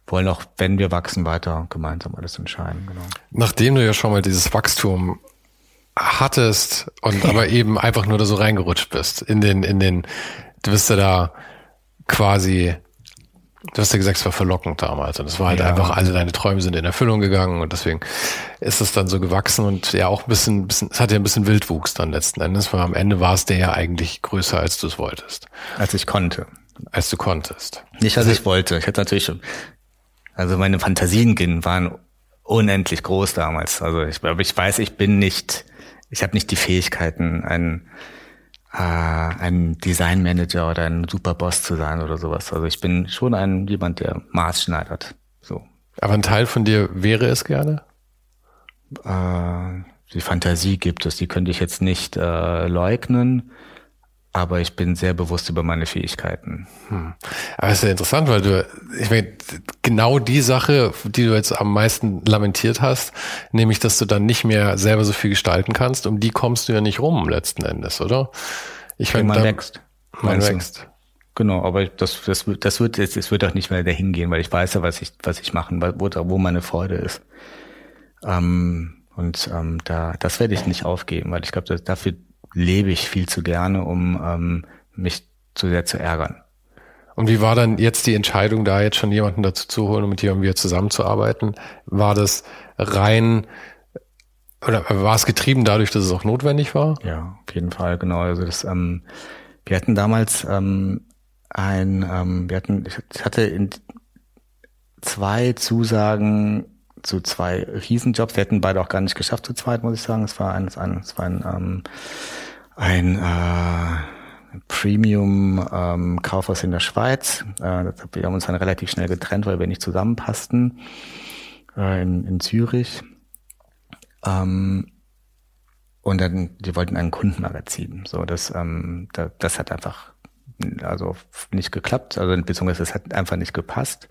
wollen auch, wenn wir wachsen, weiter gemeinsam alles entscheiden. Genau. Nachdem du ja schon mal dieses Wachstum hattest und aber eben einfach nur da so reingerutscht bist in den, in den, du bist ja da quasi Du hast ja gesagt, es war verlockend damals. Und es war halt ja. einfach, alle deine Träume sind in Erfüllung gegangen und deswegen ist es dann so gewachsen und ja auch ein bisschen, bisschen es hat ja ein bisschen Wildwuchs dann letzten Endes, weil am Ende war es der ja eigentlich größer, als du es wolltest. Als ich konnte. Als du konntest. Nicht, als ich wollte. Ich hatte natürlich schon, also meine Fantasien waren unendlich groß damals. Also ich, aber ich weiß, ich bin nicht, ich habe nicht die Fähigkeiten, ein äh, ein Designmanager oder ein Superboss zu sein oder sowas. Also ich bin schon ein jemand, der Maß schneidert. So. Aber ein Teil von dir wäre es gerne? Äh, die Fantasie gibt es, die könnte ich jetzt nicht äh, leugnen aber ich bin sehr bewusst über meine Fähigkeiten. Hm. Aber es ist ja interessant, weil du, ich meine, genau die Sache, die du jetzt am meisten lamentiert hast, nämlich, dass du dann nicht mehr selber so viel gestalten kannst, um die kommst du ja nicht rum letzten Endes, oder? Ich meine, man wächst. Man wächst. Genau, aber das, das, das wird, es wird auch nicht mehr dahin gehen, weil ich weiß ja, was ich, was ich machen, wo, wo meine Freude ist. Ähm, und ähm, da, das werde ich nicht aufgeben, weil ich glaube, dafür lebe ich viel zu gerne, um ähm, mich zu sehr zu ärgern. Und wie war dann jetzt die Entscheidung, da jetzt schon jemanden dazu zu holen und mit jemandem wieder zusammenzuarbeiten? War das rein oder war es getrieben dadurch, dass es auch notwendig war? Ja, auf jeden Fall, genau. Also das, ähm, wir hatten damals ähm, ein, ähm, wir hatten, ich hatte in zwei Zusagen zu zwei Riesenjobs. Wir hätten beide auch gar nicht geschafft zu zweit, muss ich sagen. Es war ein, es war ein, ähm, ein äh, Premium-Kaufhaus ähm, in der Schweiz. Äh, wir haben uns dann relativ schnell getrennt, weil wir nicht zusammenpassten äh, in, in Zürich. Ähm, und dann, die wollten ein Kundenmagazin. So, das, ähm, das, das hat einfach also nicht geklappt, also beziehungsweise es hat einfach nicht gepasst.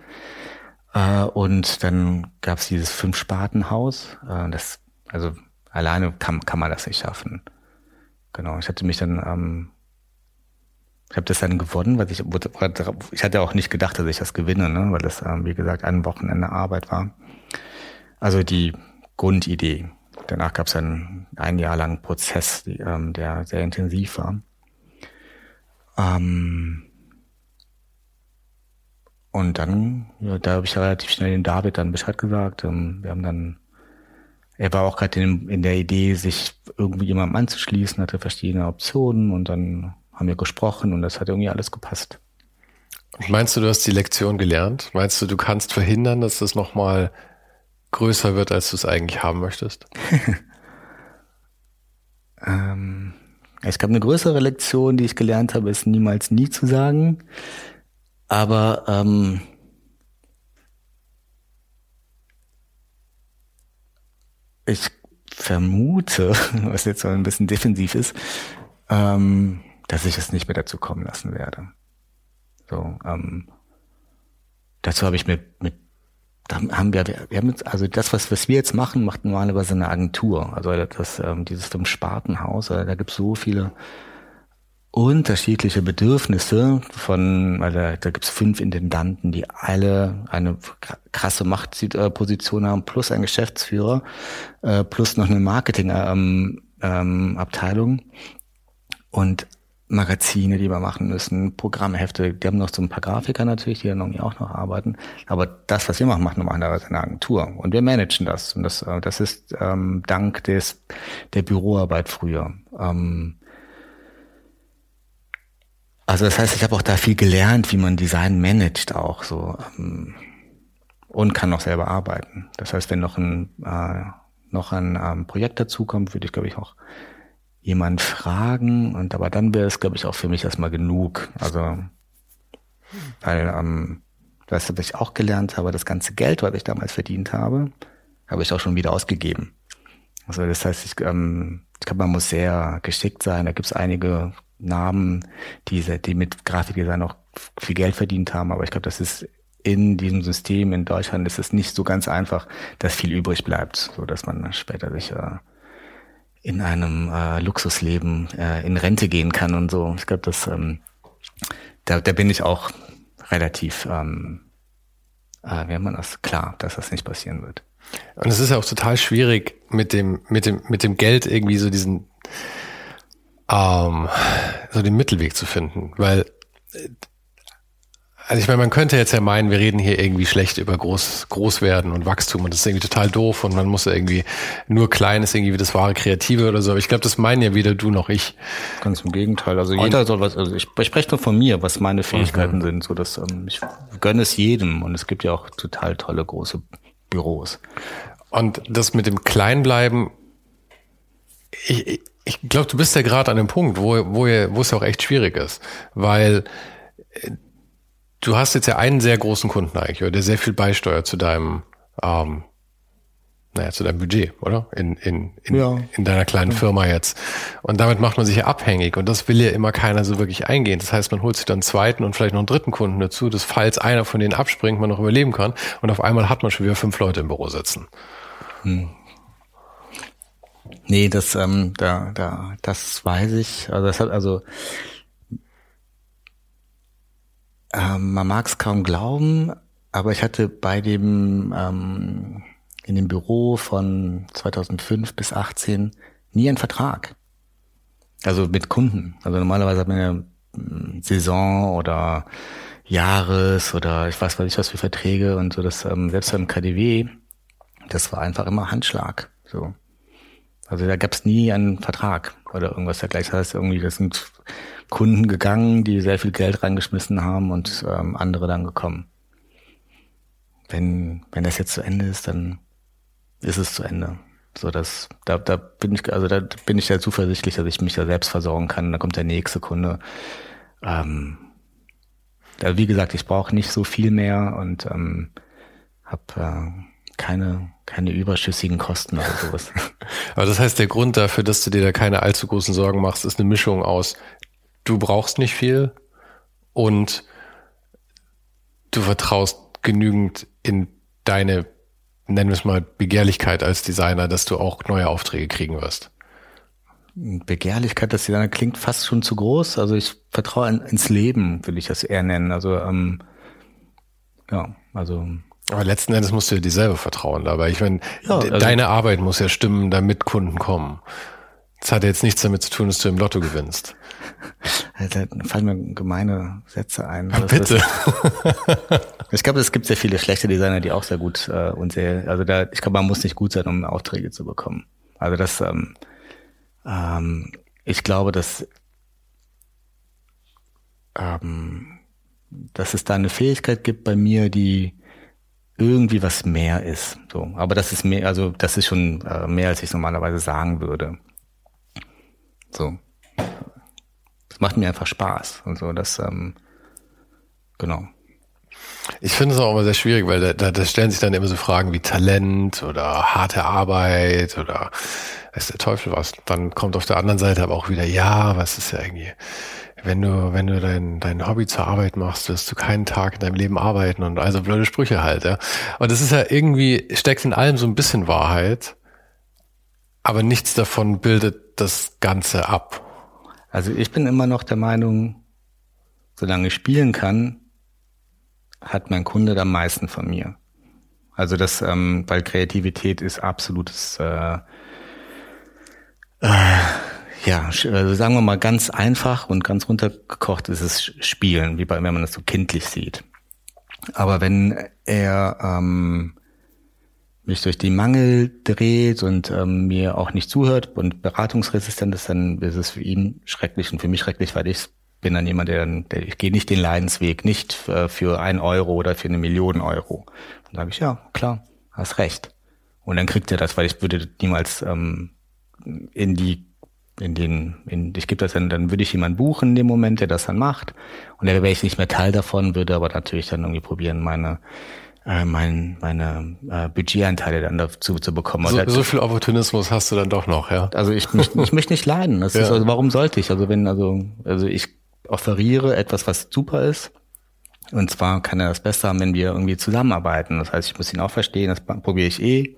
Äh, und dann gab es dieses Fünf-Sparten-Haus. Äh, das, also alleine kann, kann man das nicht schaffen. Genau, ich hatte mich dann, ähm, ich habe das dann gewonnen, weil ich, ich hatte auch nicht gedacht, dass ich das gewinne, ne? weil das, ähm, wie gesagt, ein Wochenende Arbeit war. Also die Grundidee. Danach gab es dann ein Jahr lang Prozess, die, ähm, der sehr intensiv war. Ähm, und dann, ja, da habe ich relativ schnell den David dann Bescheid gesagt. Ähm, wir haben dann, er war auch gerade in, in, der Idee, sich irgendwie jemandem anzuschließen, hatte verschiedene Optionen und dann haben wir gesprochen und das hat irgendwie alles gepasst. Meinst du, du hast die Lektion gelernt? Meinst du, du kannst verhindern, dass das nochmal größer wird, als du es eigentlich haben möchtest? ähm, ich glaube, eine größere Lektion, die ich gelernt habe, ist niemals nie zu sagen. Aber ähm, ich vermute, was jetzt so ein bisschen defensiv ist, ähm, dass ich es nicht mehr dazu kommen lassen werde. So, ähm, dazu habe ich mit, mit haben wir, wir haben jetzt, also das, was, was wir jetzt machen, macht normalerweise eine Agentur. Also das, ähm, dieses Fünf-Spartenhaus, da gibt es so viele unterschiedliche Bedürfnisse von, weil da, da gibt es fünf Intendanten, die alle eine krasse Machtposition haben, plus ein Geschäftsführer, äh, plus noch eine Marketingabteilung ähm, ähm, und Magazine, die wir machen müssen, Programmhefte, die haben noch so ein paar Grafiker natürlich, die dann irgendwie auch noch arbeiten. Aber das, was wir machen, macht normalerweise eine Agentur. Und wir managen das. Und das, äh, das ist ähm, dank des der Büroarbeit früher. Ähm, also das heißt, ich habe auch da viel gelernt, wie man Design managt auch so ähm, und kann noch selber arbeiten. Das heißt, wenn noch ein äh, noch ein ähm, Projekt dazukommt, würde ich glaube ich auch jemand fragen und aber dann wäre es glaube ich auch für mich erstmal genug. Also weil ähm, das, was ich auch gelernt habe, das ganze Geld, was ich damals verdient habe, habe ich auch schon wieder ausgegeben. Also das heißt, ich, ähm, ich glaube, man muss sehr geschickt sein. Da gibt es einige Namen, die, die mit Grafikdesign auch viel Geld verdient haben. Aber ich glaube, das ist in diesem System in Deutschland ist es nicht so ganz einfach, dass viel übrig bleibt, so dass man später sich äh, in einem äh, Luxusleben äh, in Rente gehen kann und so. Ich glaube, das ähm, da, da bin ich auch relativ, ähm, äh, wie man das klar, dass das nicht passieren wird. Und es ist ja auch total schwierig mit dem mit dem mit dem Geld irgendwie so diesen ähm, so den Mittelweg zu finden, weil also ich meine, man könnte jetzt ja meinen, wir reden hier irgendwie schlecht über groß, groß werden und Wachstum und das ist irgendwie total doof und man muss ja irgendwie nur klein ist irgendwie wie das wahre Kreative oder so. Aber ich glaube, das meinen ja weder du noch ich. Ganz im Gegenteil. Also jeder soll was, also ich, ich spreche nur von mir, was meine Fähigkeiten mhm. sind. So dass ähm, ich gönne es jedem und es gibt ja auch total tolle große Büros. Und das mit dem Kleinbleiben ich, ich glaube, du bist ja gerade an dem Punkt, wo, wo, wo es ja auch echt schwierig ist, weil äh, du hast jetzt ja einen sehr großen Kunden eigentlich, der sehr viel beisteuert zu deinem, ähm, naja, zu deinem Budget, oder? In, in, in, ja. in deiner kleinen ja. Firma jetzt. Und damit macht man sich ja abhängig und das will ja immer keiner so wirklich eingehen. Das heißt, man holt sich dann einen zweiten und vielleicht noch einen dritten Kunden dazu, dass falls einer von denen abspringt, man noch überleben kann und auf einmal hat man schon wieder fünf Leute im Büro sitzen. Hm. Nee, das, ähm, da, da, das weiß ich. Also das hat also ähm, man mag es kaum glauben, aber ich hatte bei dem ähm, in dem Büro von 2005 bis 18 nie einen Vertrag. Also mit Kunden. Also normalerweise hat man ja hm, Saison oder Jahres oder ich weiß nicht was für Verträge und so. Das ähm, selbst beim KDW, das war einfach immer Handschlag. So. Also da gab es nie einen Vertrag oder irgendwas dergleichen. Das heißt irgendwie, das sind Kunden gegangen, die sehr viel Geld reingeschmissen haben und ähm, andere dann gekommen. Wenn, wenn das jetzt zu Ende ist, dann ist es zu Ende. So, dass, da, da bin ich, also da bin ich ja zuversichtlich, dass ich mich da selbst versorgen kann. Da kommt der nächste Kunde. Ähm, da, wie gesagt, ich brauche nicht so viel mehr und ähm, habe äh, keine, keine überschüssigen Kosten oder sowas. Aber das heißt, der Grund dafür, dass du dir da keine allzu großen Sorgen machst, ist eine Mischung aus, du brauchst nicht viel und du vertraust genügend in deine, nennen wir es mal, Begehrlichkeit als Designer, dass du auch neue Aufträge kriegen wirst. Begehrlichkeit als Designer klingt fast schon zu groß. Also ich vertraue ins Leben, will ich das eher nennen. Also ähm, ja, also aber letzten Endes musst du dir selber vertrauen dabei. Ich meine, ja, also deine Arbeit muss ja stimmen, damit Kunden kommen. Das hat jetzt nichts damit zu tun, dass du im Lotto gewinnst. Da fallen mir gemeine Sätze ein. Ja, bitte. Ist, ich glaube, es gibt sehr viele schlechte Designer, die auch sehr gut äh, und sehr, also da, ich glaube, man muss nicht gut sein, um Aufträge zu bekommen. Also das, ähm, ähm, ich glaube, dass ähm, dass es da eine Fähigkeit gibt bei mir, die irgendwie was mehr ist. So, aber das ist mehr, also das ist schon äh, mehr, als ich normalerweise sagen würde. So, das macht mir einfach Spaß und so. Das ähm, genau. Ich finde es auch immer sehr schwierig, weil da, da, stellen sich dann immer so Fragen wie Talent oder harte Arbeit oder weiß der Teufel was. Dann kommt auf der anderen Seite aber auch wieder, ja, was ist ja irgendwie wenn du, wenn du dein, dein Hobby zur Arbeit machst, wirst du keinen Tag in deinem Leben arbeiten und also blöde Sprüche halt, ja. Und das ist ja irgendwie, steckt in allem so ein bisschen Wahrheit, aber nichts davon bildet das Ganze ab. Also ich bin immer noch der Meinung, solange ich spielen kann, hat mein Kunde am meisten von mir. Also das, ähm, weil Kreativität ist absolutes äh, äh, ja, also sagen wir mal ganz einfach und ganz runtergekocht ist es Spielen, wie bei, wenn man das so kindlich sieht. Aber wenn er ähm, mich durch die Mangel dreht und ähm, mir auch nicht zuhört und beratungsresistent ist, dann ist es für ihn schrecklich und für mich schrecklich, weil ich bin dann jemand, der, der ich gehe nicht den Leidensweg, nicht äh, für ein Euro oder für eine Million Euro. Dann sage ich, ja, klar, hast recht. Und dann kriegt er das, weil ich würde niemals ähm, in die in den, in, ich gebe das dann, dann würde ich jemanden buchen in dem Moment, der das dann macht. Und dann wäre ich nicht mehr Teil davon, würde aber natürlich dann irgendwie probieren, meine, äh, mein, meine äh, Budgetanteile dann dazu zu bekommen. So, so viel Opportunismus hast du dann doch noch, ja? Also ich möchte ich möchte nicht leiden. Das ja. ist, also warum sollte ich? Also wenn, also, also ich offeriere etwas, was super ist. Und zwar kann er das besser haben, wenn wir irgendwie zusammenarbeiten. Das heißt, ich muss ihn auch verstehen, das probiere ich eh,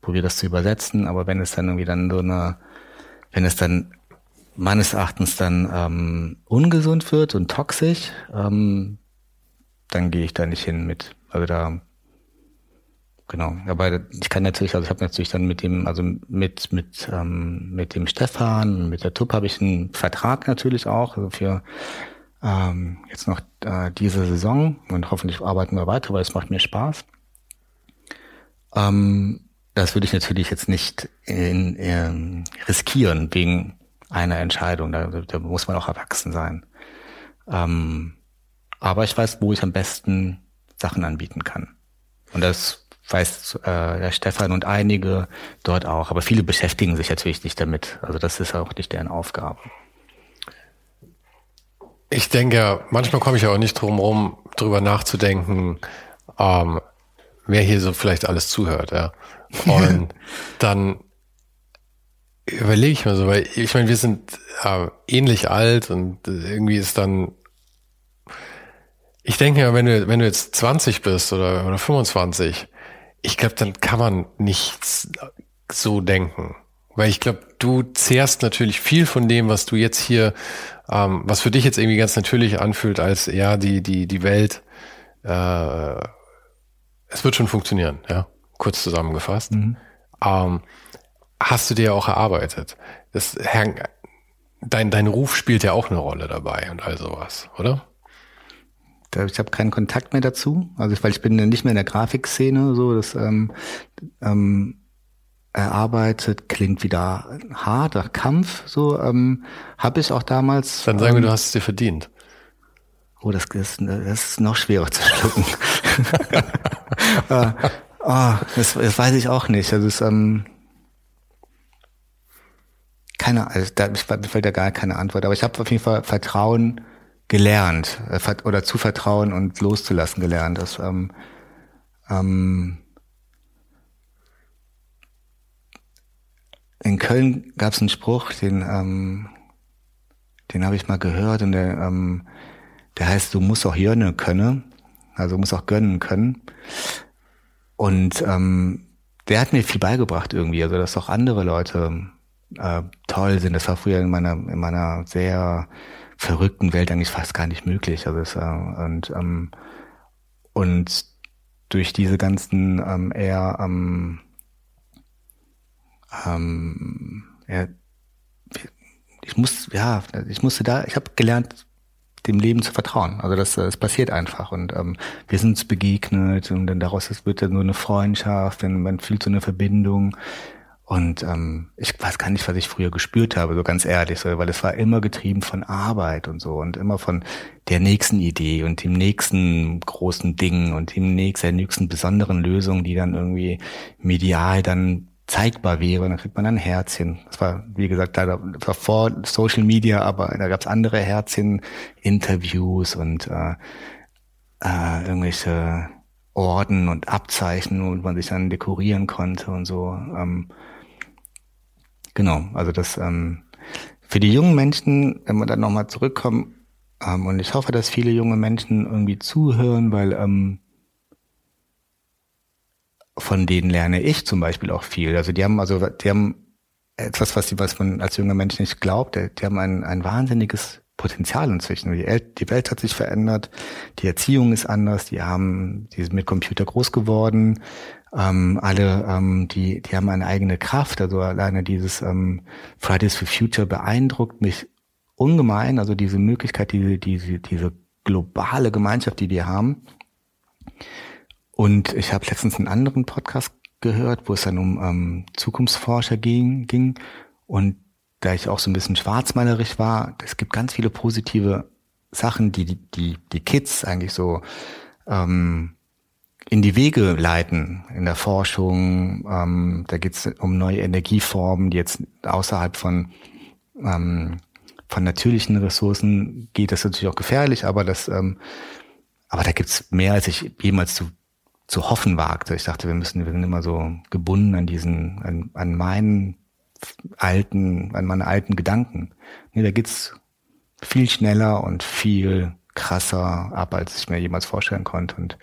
probiere das zu übersetzen, aber wenn es dann irgendwie dann so eine wenn es dann meines Erachtens dann ähm, ungesund wird und toxisch, ähm, dann gehe ich da nicht hin mit. Also da genau. Aber ich kann natürlich, also ich habe natürlich dann mit dem, also mit mit ähm, mit dem Stefan, mit der TUP habe ich einen Vertrag natürlich auch also für ähm, jetzt noch äh, diese Saison und hoffentlich arbeiten wir weiter, weil es macht mir Spaß. Ähm, das würde ich natürlich jetzt nicht in, in, riskieren wegen einer Entscheidung. Da, da muss man auch erwachsen sein. Ähm, aber ich weiß, wo ich am besten Sachen anbieten kann. Und das weiß äh, der Stefan und einige dort auch. Aber viele beschäftigen sich natürlich nicht damit. Also das ist auch nicht deren Aufgabe. Ich denke, manchmal komme ich auch nicht drum rum, drüber nachzudenken, ähm, wer hier so vielleicht alles zuhört, ja. Und dann überlege ich mir so, weil ich meine, wir sind äh, ähnlich alt und irgendwie ist dann, ich denke ja, wenn du, wenn du jetzt 20 bist oder, oder 25, ich glaube, dann kann man nichts so denken. Weil ich glaube, du zehrst natürlich viel von dem, was du jetzt hier, ähm, was für dich jetzt irgendwie ganz natürlich anfühlt, als ja, die, die, die Welt, äh, es wird schon funktionieren, ja, kurz zusammengefasst. Mhm. Ähm, hast du dir auch erarbeitet. Das, dein, dein Ruf spielt ja auch eine Rolle dabei und all sowas, oder? Ich habe keinen Kontakt mehr dazu, also weil ich bin nicht mehr in der Grafikszene, so das ähm, ähm, erarbeitet klingt wieder hart, nach Kampf, so ähm, habe ich auch damals. Dann sagen wir, ähm, du hast es dir verdient. Oh, das ist, das ist noch schwerer zu schlucken. äh, oh, das, das weiß ich auch nicht. Also es, ähm, keine, also da, mir fällt da gar keine Antwort, aber ich habe auf jeden Fall Vertrauen gelernt äh, oder zu vertrauen und loszulassen gelernt. Das, ähm, ähm, in Köln gab es einen Spruch, den, ähm, den habe ich mal gehört und der, ähm, der heißt, du musst auch jönnen können, also du musst auch gönnen können. Und ähm, der hat mir viel beigebracht irgendwie, also dass auch andere Leute äh, toll sind. Das war früher in meiner, in meiner sehr verrückten Welt eigentlich fast gar nicht möglich. Also es, äh, und, ähm, und durch diese ganzen ähm, eher ähm, ähm, ja, ich muss ja ich musste da ich habe gelernt dem Leben zu vertrauen. Also das das passiert einfach und ähm, wir sind uns begegnet und dann daraus wird dann nur eine Freundschaft wenn man fühlt so eine Verbindung. Und ähm, ich weiß gar nicht, was ich früher gespürt habe, so ganz ehrlich, so, weil es war immer getrieben von Arbeit und so und immer von der nächsten Idee und dem nächsten großen Ding und dem nächsten, der nächsten besonderen Lösung, die dann irgendwie medial dann zeigbar wäre. Dann kriegt man ein Herzchen. Das war, wie gesagt, da war vor Social Media, aber da gab es andere Herzchen, Interviews und äh, äh, irgendwelche Orden und Abzeichen, wo man sich dann dekorieren konnte und so. Ähm, Genau, also das ähm, für die jungen Menschen, wenn wir dann nochmal zurückkommen, ähm, und ich hoffe, dass viele junge Menschen irgendwie zuhören, weil ähm, von denen lerne ich zum Beispiel auch viel. Also die haben also die haben etwas, was, die, was man als junger Mensch nicht glaubt. Die, haben ein, ein wahnsinniges Potenzial inzwischen. Die, die, Welt hat sich verändert, die Erziehung ist anders, die haben, die sind mit Computer groß geworden, ähm, alle, ähm, die, die haben eine eigene Kraft. Also alleine dieses ähm, Fridays for Future beeindruckt mich ungemein. Also diese Möglichkeit, diese, diese, diese globale Gemeinschaft, die die haben. Und ich habe letztens einen anderen Podcast gehört, wo es dann um ähm, Zukunftsforscher ging, ging. Und da ich auch so ein bisschen schwarzmalerisch war, es gibt ganz viele positive Sachen, die die, die, die Kids eigentlich so ähm, in die Wege leiten in der Forschung. Ähm, da geht es um neue Energieformen, die jetzt außerhalb von ähm, von natürlichen Ressourcen geht. Das ist natürlich auch gefährlich, aber das, ähm, aber da gibt's mehr, als ich jemals zu zu hoffen wagte. Ich dachte, wir müssen, wir sind immer so gebunden an diesen, an, an meinen alten, an meine alten Gedanken. Nee, da geht's viel schneller und viel krasser ab, als ich mir jemals vorstellen konnte. Und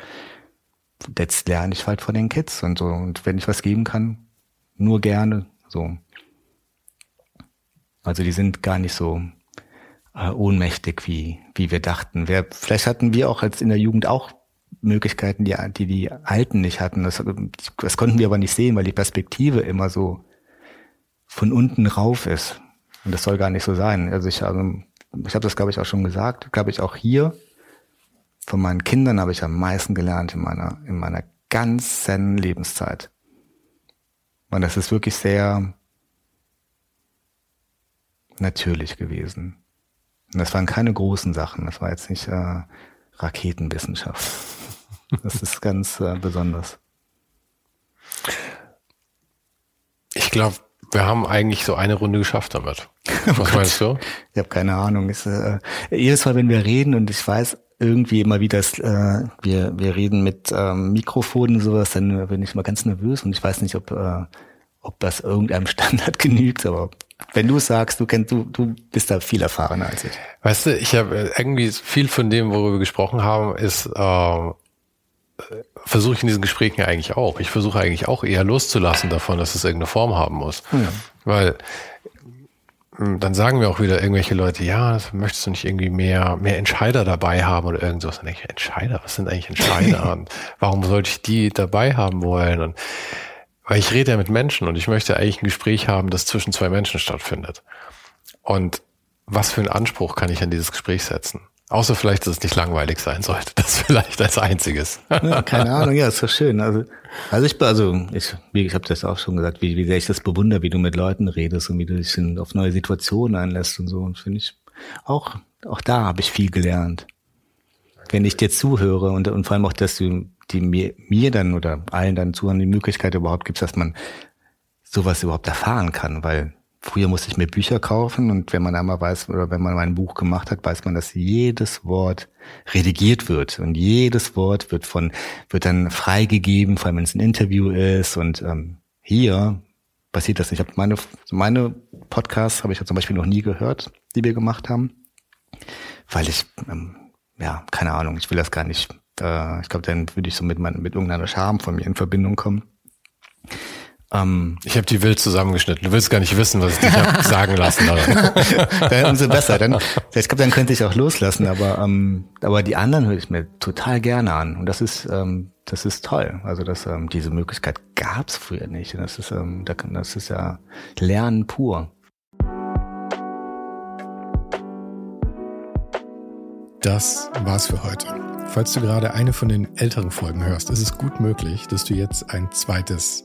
jetzt lerne ich halt von den Kids und so. Und wenn ich was geben kann, nur gerne. So. Also die sind gar nicht so äh, ohnmächtig, wie, wie wir dachten. Wir, vielleicht hatten wir auch als in der Jugend auch Möglichkeiten, die, die die Alten nicht hatten. Das, das konnten wir aber nicht sehen, weil die Perspektive immer so von unten rauf ist. Und das soll gar nicht so sein. Also ich, also, ich habe das, glaube ich, auch schon gesagt, glaube ich, auch hier von meinen Kindern habe ich am meisten gelernt in meiner, in meiner ganzen Lebenszeit. Und das ist wirklich sehr natürlich gewesen. Und das waren keine großen Sachen. Das war jetzt nicht äh, Raketenwissenschaft. Das ist ganz äh, besonders. glaube, wir haben eigentlich so eine Runde geschafft damit. Was oh meinst du? Ich habe keine Ahnung. Ist, äh, jedes Mal, wenn wir reden und ich weiß irgendwie immer wieder, äh, wir, wir reden mit ähm, Mikrofonen und sowas, dann bin ich mal ganz nervös und ich weiß nicht, ob, äh, ob das irgendeinem Standard genügt, aber wenn du sagst, du kennst, du, du bist da viel erfahrener als ich. Weißt du, ich habe irgendwie viel von dem, worüber wir gesprochen haben, ist äh, versuche ich in diesen Gesprächen eigentlich auch. Ich versuche eigentlich auch eher loszulassen davon, dass es irgendeine Form haben muss. Ja. Weil hm, dann sagen wir auch wieder irgendwelche Leute, ja, möchtest du nicht irgendwie mehr, mehr Entscheider dabei haben oder irgendwas? Dann denke ich, Entscheider, was sind eigentlich Entscheider? und warum sollte ich die dabei haben wollen? Und weil ich rede ja mit Menschen und ich möchte eigentlich ein Gespräch haben, das zwischen zwei Menschen stattfindet. Und was für einen Anspruch kann ich an dieses Gespräch setzen? Außer vielleicht, dass es nicht langweilig sein sollte. Das vielleicht als einziges. Ja, keine Ahnung, ja, ist doch schön. Also, also ich, also ich, ich habe das auch schon gesagt, wie, wie sehr ich das bewundere, wie du mit Leuten redest und wie du dich auf neue Situationen einlässt und so. Und finde ich auch, auch da habe ich viel gelernt. Wenn ich dir zuhöre und, und vor allem auch, dass du die mir, mir dann oder allen dann zuhören die Möglichkeit überhaupt gibst, dass man sowas überhaupt erfahren kann, weil Früher musste ich mir Bücher kaufen und wenn man einmal weiß oder wenn man ein Buch gemacht hat, weiß man, dass jedes Wort redigiert wird und jedes Wort wird von wird dann freigegeben, vor allem wenn es ein Interview ist und ähm, hier passiert das nicht. Ich habe meine meine Podcasts habe ich ja zum Beispiel noch nie gehört, die wir gemacht haben, weil ich ähm, ja keine Ahnung, ich will das gar nicht. Äh, ich glaube, dann würde ich so mit mein, mit irgendeiner Scham von mir in Verbindung kommen. Ähm, ich habe die wild zusammengeschnitten. Du willst gar nicht wissen, was ich dich hab sagen lassen. dann umso besser. Dann, ich glaube, dann könnte ich auch loslassen. Aber, ähm, aber die anderen höre ich mir total gerne an. Und das ist, ähm, das ist toll. Also das, ähm, diese Möglichkeit gab es früher nicht. Und das ist, ähm, das ist ja Lernen pur. Das war's für heute. Falls du gerade eine von den älteren Folgen hörst, ist es gut möglich, dass du jetzt ein zweites